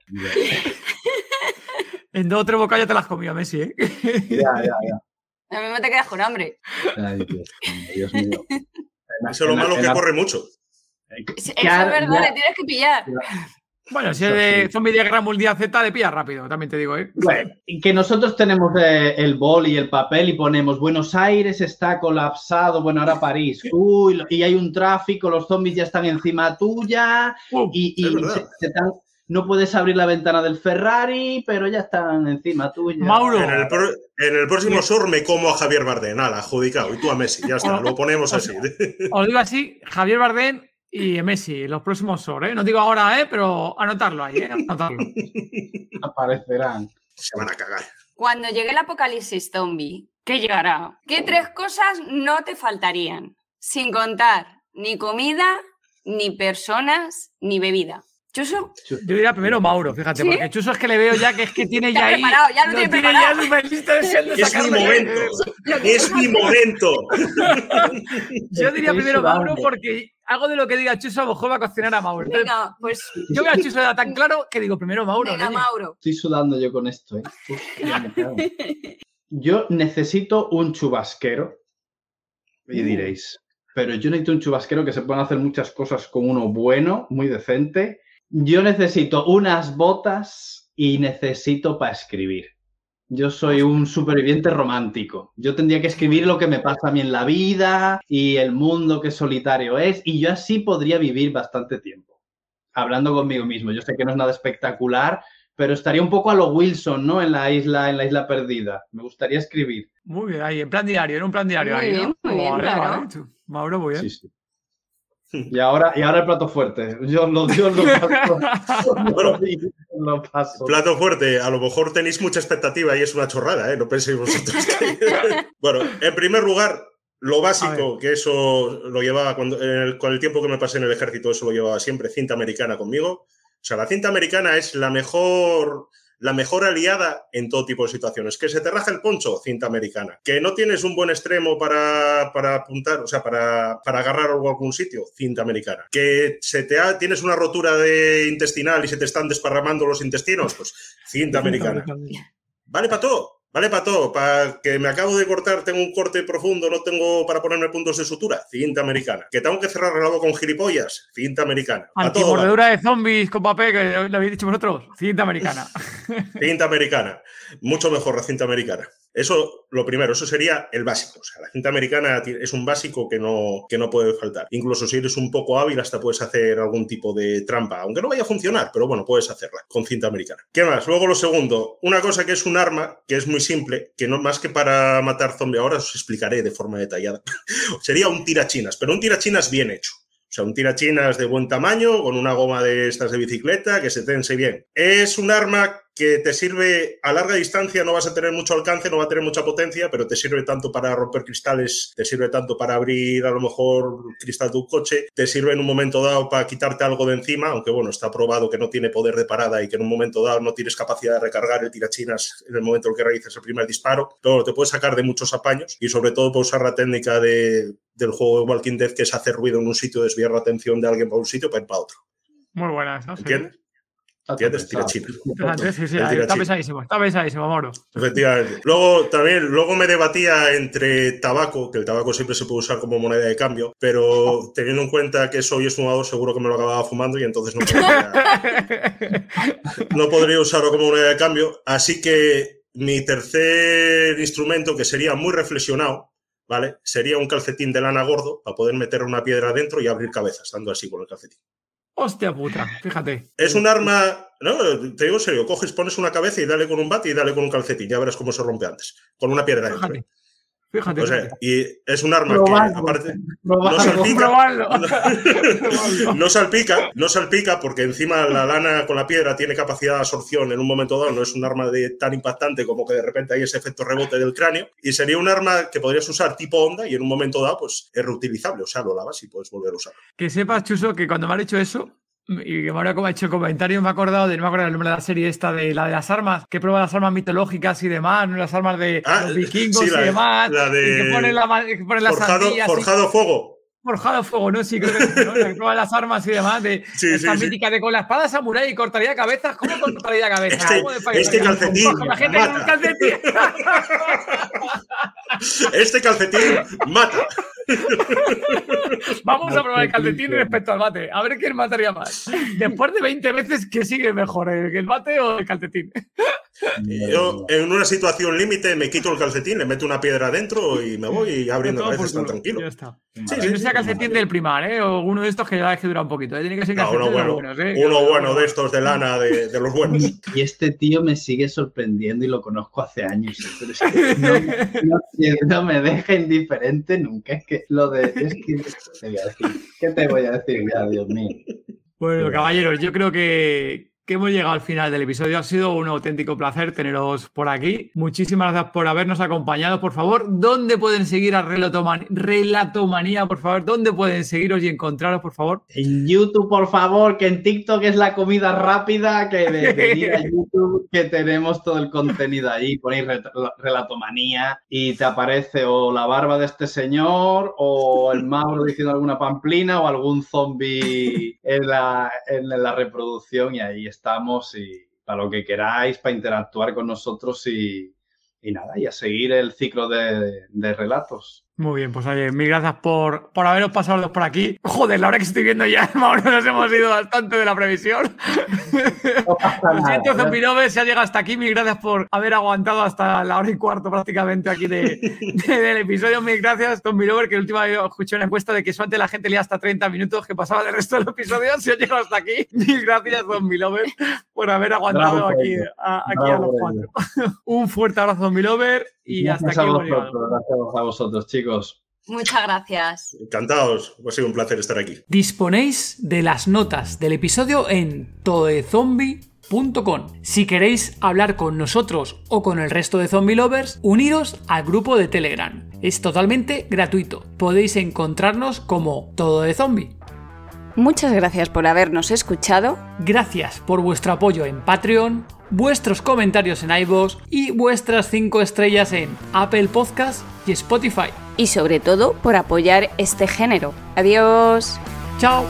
Speaker 2: En dos o tres bocados ya te las comido, Messi, ¿eh?
Speaker 3: Ya, ya, ya.
Speaker 1: A mí me te quedas con hambre.
Speaker 3: Ay, Dios, mío, Dios mío.
Speaker 4: Eso es lo malo que corre mucho.
Speaker 1: Eso es verdad,
Speaker 3: ya.
Speaker 1: le tienes que pillar.
Speaker 2: Bueno, si es de zombie de guerra mundial Z, le pillas rápido, también te digo, ¿eh?
Speaker 3: Bueno, que nosotros tenemos eh, el bol y el papel y ponemos Buenos Aires está colapsado, bueno, ahora París, uy, y hay un tráfico, los zombies ya están encima tuya
Speaker 2: Uh,
Speaker 3: y, y
Speaker 4: es
Speaker 3: se, se te han, no puedes abrir la ventana del Ferrari, pero ya están encima tuya.
Speaker 2: Mauro.
Speaker 4: En el, pro- en el próximo SOR me como a Javier Bardem, ala, adjudicado. Y tú a Messi, ya está, lo ponemos así.
Speaker 2: Os digo así, Javier Bardem y Messi, los próximos SOR, ¿eh? No digo ahora, ¿eh? Pero anotarlo ahí, ¿eh? Anotarlo.
Speaker 3: Aparecerán.
Speaker 4: Se van a cagar.
Speaker 1: Cuando llegue el apocalipsis zombie, ¿qué llegará? ¿Qué tres cosas no te faltarían? Sin contar ni comida, ni personas, ni bebida. Chuso,
Speaker 2: Yo diría primero Mauro, fíjate,
Speaker 1: ¿Sí?
Speaker 2: porque Chuso es que le veo ya que es que tiene
Speaker 1: Ya
Speaker 2: ya ahí.
Speaker 1: preparado, ya lo tiene
Speaker 2: tiene
Speaker 1: preparado.
Speaker 2: ya súper listo deseando
Speaker 4: Es mi momento. Es mi momento.
Speaker 2: Yo diría
Speaker 3: Estoy
Speaker 2: primero
Speaker 3: sudando.
Speaker 2: Mauro porque algo de lo que diga Chuso a lo mejor va a cocinar a Mauro.
Speaker 1: Venga, pues
Speaker 2: yo veo a Chuso ya tan claro que digo primero Mauro.
Speaker 1: venga,
Speaker 2: niño.
Speaker 1: Mauro.
Speaker 3: Estoy sudando yo con esto, ¿eh? Yo necesito un chubasquero. Y diréis, pero yo necesito un chubasquero que se puedan hacer muchas cosas con uno bueno, muy decente. Yo necesito unas botas y necesito para escribir. Yo soy un superviviente romántico. Yo tendría que escribir lo que me pasa a mí en la vida y el mundo que solitario es, y yo así podría vivir bastante tiempo. Hablando conmigo mismo. Yo sé que no es nada espectacular, pero estaría un poco a lo Wilson, ¿no? En la isla, en la isla perdida. Me gustaría escribir.
Speaker 2: Muy bien, ahí, en plan diario, en un plan diario.
Speaker 1: Muy
Speaker 2: ahí,
Speaker 1: muy bien,
Speaker 2: Vale,
Speaker 1: claro.
Speaker 2: vale, tú. Mauro, muy bien.
Speaker 3: Sí, sí. Y ahora, y ahora el plato fuerte. Yo lo, yo lo paso.
Speaker 4: Bueno.
Speaker 3: lo paso.
Speaker 4: Plato fuerte, a lo mejor tenéis mucha expectativa y es una chorrada, ¿eh? No penséis vosotros. que- bueno, en primer lugar, lo básico, que eso lo llevaba cuando, en el- con el tiempo que me pasé en el ejército, eso lo llevaba siempre, cinta americana conmigo. O sea, la cinta americana es la mejor, la mejor aliada en todo tipo de situaciones. Que se te raja el poncho, cinta americana. Que no tienes un buen extremo para, para apuntar, o sea, para, para agarrar algo a algún sitio, cinta americana. Que se te ha- tienes una rotura de intestinal y se te están desparramando los intestinos, pues cinta americana. Vale para todo. Vale para todo. Para que me acabo de cortar, tengo un corte profundo, no tengo para ponerme puntos de sutura. Cinta americana. Que tengo que cerrar el lado con gilipollas. Cinta americana. A todo. vale.
Speaker 2: Antimordedura de zombies con papel, que lo habéis dicho vosotros. Cinta americana.
Speaker 4: Cinta americana. Mucho mejor la cinta americana. Eso, lo primero, eso sería el básico. O sea, la cinta americana es un básico que no, que no puede faltar. Incluso si eres un poco hábil, hasta puedes hacer algún tipo de trampa, aunque no vaya a funcionar, pero bueno, puedes hacerla con cinta americana. ¿Qué más? Luego lo segundo, una cosa que es un arma, que es muy simple, que no más que para matar zombies, ahora os explicaré de forma detallada. sería un tirachinas, pero un tirachinas bien hecho. O sea, un tirachinas de buen tamaño, con una goma de estas de bicicleta, que se tense bien. Es un arma que te sirve a larga distancia, no vas a tener mucho alcance, no va a tener mucha potencia, pero te sirve tanto para romper cristales, te sirve tanto para abrir a lo mejor cristal de un coche, te sirve en un momento dado para quitarte algo de encima, aunque bueno, está probado que no tiene poder de parada y que en un momento dado no tienes capacidad de recargar el tirachinas en el momento en el que realizas el primer disparo, pero te puedes sacar de muchos apaños y sobre todo puedes usar la técnica de, del juego de Walking Dead, que es hacer ruido en un sitio, desviar la atención de alguien para un sitio para ir para otro.
Speaker 2: Muy buenas, ¿no?
Speaker 4: ¿Entiendes? ¿Entiendes? Tirachinas.
Speaker 2: Interesante, Sí, sí,
Speaker 4: El
Speaker 2: ahí,
Speaker 4: tira
Speaker 2: está pesadísimo, está pesadísimo, Mauro.
Speaker 4: Efectivamente. Luego también, luego me debatía entre tabaco, que el tabaco siempre se puede usar como moneda de cambio, pero teniendo en cuenta que soy fumador, seguro que me lo acababa fumando y entonces no podría, no podría usarlo como moneda de cambio. Así que mi tercer instrumento, que sería muy reflexionado, ¿vale? Sería un calcetín de lana gordo para poder meter una piedra adentro y abrir cabezas, estando así con el calcetín.
Speaker 2: Hostia puta, fíjate.
Speaker 4: Es un arma, no, te digo en serio, coges, pones una cabeza y dale con un bate y dale con un calcetín, ya verás cómo se rompe antes, con una piedra.
Speaker 2: Fíjate. Fíjate.
Speaker 4: O sea,
Speaker 2: fíjate.
Speaker 4: y es un arma que aparte no salpica, no salpica, no salpica porque encima la lana con la piedra tiene capacidad de absorción en un momento dado, no es un arma de, tan impactante como que de repente hay ese efecto rebote del cráneo y sería un arma que podrías usar tipo onda y en un momento dado pues es reutilizable, o sea, lo lavas y puedes volver a usarlo.
Speaker 2: Que sepas, Chuso, que cuando me han hecho eso, y que ahora como ha hecho el comentario, me he acordado de, no me acuerdo el nombre de la serie esta, de la de las armas, que prueba las armas mitológicas y demás, ¿no? las armas de
Speaker 4: Ah,
Speaker 2: los vikingos
Speaker 4: sí, la
Speaker 2: y
Speaker 4: de-
Speaker 2: demás,
Speaker 4: la de
Speaker 2: y que ponen la, que ponen las
Speaker 4: Forjado,
Speaker 2: y-
Speaker 4: forjado fuego.
Speaker 2: Forjado fuego, ¿no? Sí, creo que sí, ¿no? Prueba las armas y demás, de
Speaker 4: Sí,
Speaker 2: esta
Speaker 4: sí, sí.
Speaker 2: mítica de con la espada samurai cortaría cabezas, ¿cómo cortaría cabezas?
Speaker 4: Este-
Speaker 2: ¿Cómo de
Speaker 4: este calcetín
Speaker 2: Coge la gente con un
Speaker 4: mata.
Speaker 2: calcetín.
Speaker 4: Este calcetín mata.
Speaker 2: Vamos a probar el calcetín respecto al bate. A ver quién mataría más. Después de 20 veces, ¿qué sigue mejor? ¿El bate o el calcetín?
Speaker 4: Yo, en una situación límite, me quito el calcetín, le meto una piedra adentro y me voy y abriendo veces tan tranquilo.
Speaker 2: Ya está. Sí, sí, sea calcetín del primar, ¿eh? O uno de estos que ya es que dura un poquito. ¿eh? Tiene que ser
Speaker 4: no, uno bueno, buenos, ¿eh? Uno bueno de estos de lana, de, de, los buenos.
Speaker 3: Y este tío me sigue sorprendiendo y lo conozco hace años. Pero es que no, no, me deja indiferente nunca. Es que lo de. Es que, ¿Qué te voy a decir ya, Dios mío?
Speaker 2: Bueno, caballeros, yo creo que, que hemos llegado al final del episodio. Ha sido un auténtico placer teneros por aquí. Muchísimas gracias por habernos acompañado. Por favor, ¿dónde pueden seguir a Relatomanía? Por favor, ¿dónde pueden seguiros y encontraros, por favor?
Speaker 3: En YouTube, por favor, que en TikTok es la comida rápida, que de, a YouTube, que tenemos todo el contenido ahí. Ponéis Relatomanía y te aparece o la barba de este señor, o el Mauro diciendo alguna pamplina, o algún zombie en la, en la reproducción, y ahí está estamos y para lo que queráis, para interactuar con nosotros y, nada, y a seguir el ciclo de relatos.
Speaker 2: Muy bien, pues oye, mil gracias por, por haberos pasado por aquí. Joder, la hora que estoy viendo ya, Mauro, nos hemos ido bastante de la previsión. Lo siento, Zombinoves, se ha llegado hasta aquí. Mil gracias por haber aguantado hasta la hora y cuarto prácticamente aquí de, del episodio. Mil gracias, Zombinover, que el último día escuché una encuesta de que suerte la gente leía hasta 30 minutos que pasaba del resto del episodio. Se ha llegado hasta aquí. Mil gracias, Zombilover, por haber aguantado aquí, a, aquí a los cuatro. Un fuerte abrazo, Zombilover, y hasta aquí.
Speaker 3: Gracias a vosotros, chicos.
Speaker 1: Muchas gracias.
Speaker 4: Encantados, ha sido un placer estar aquí.
Speaker 2: Disponéis de las notas del episodio en todezombie.com. Si queréis hablar con nosotros o con el resto de zombie lovers, uniros al grupo de Telegram. Es totalmente gratuito. Podéis encontrarnos como Todo de Zombie.
Speaker 1: Muchas gracias por habernos escuchado.
Speaker 2: Gracias por vuestro apoyo en Patreon, vuestros comentarios en iVoox y vuestras 5 estrellas en Apple Podcast y Spotify
Speaker 1: y sobre todo por apoyar este género. Adiós.
Speaker 2: Chao.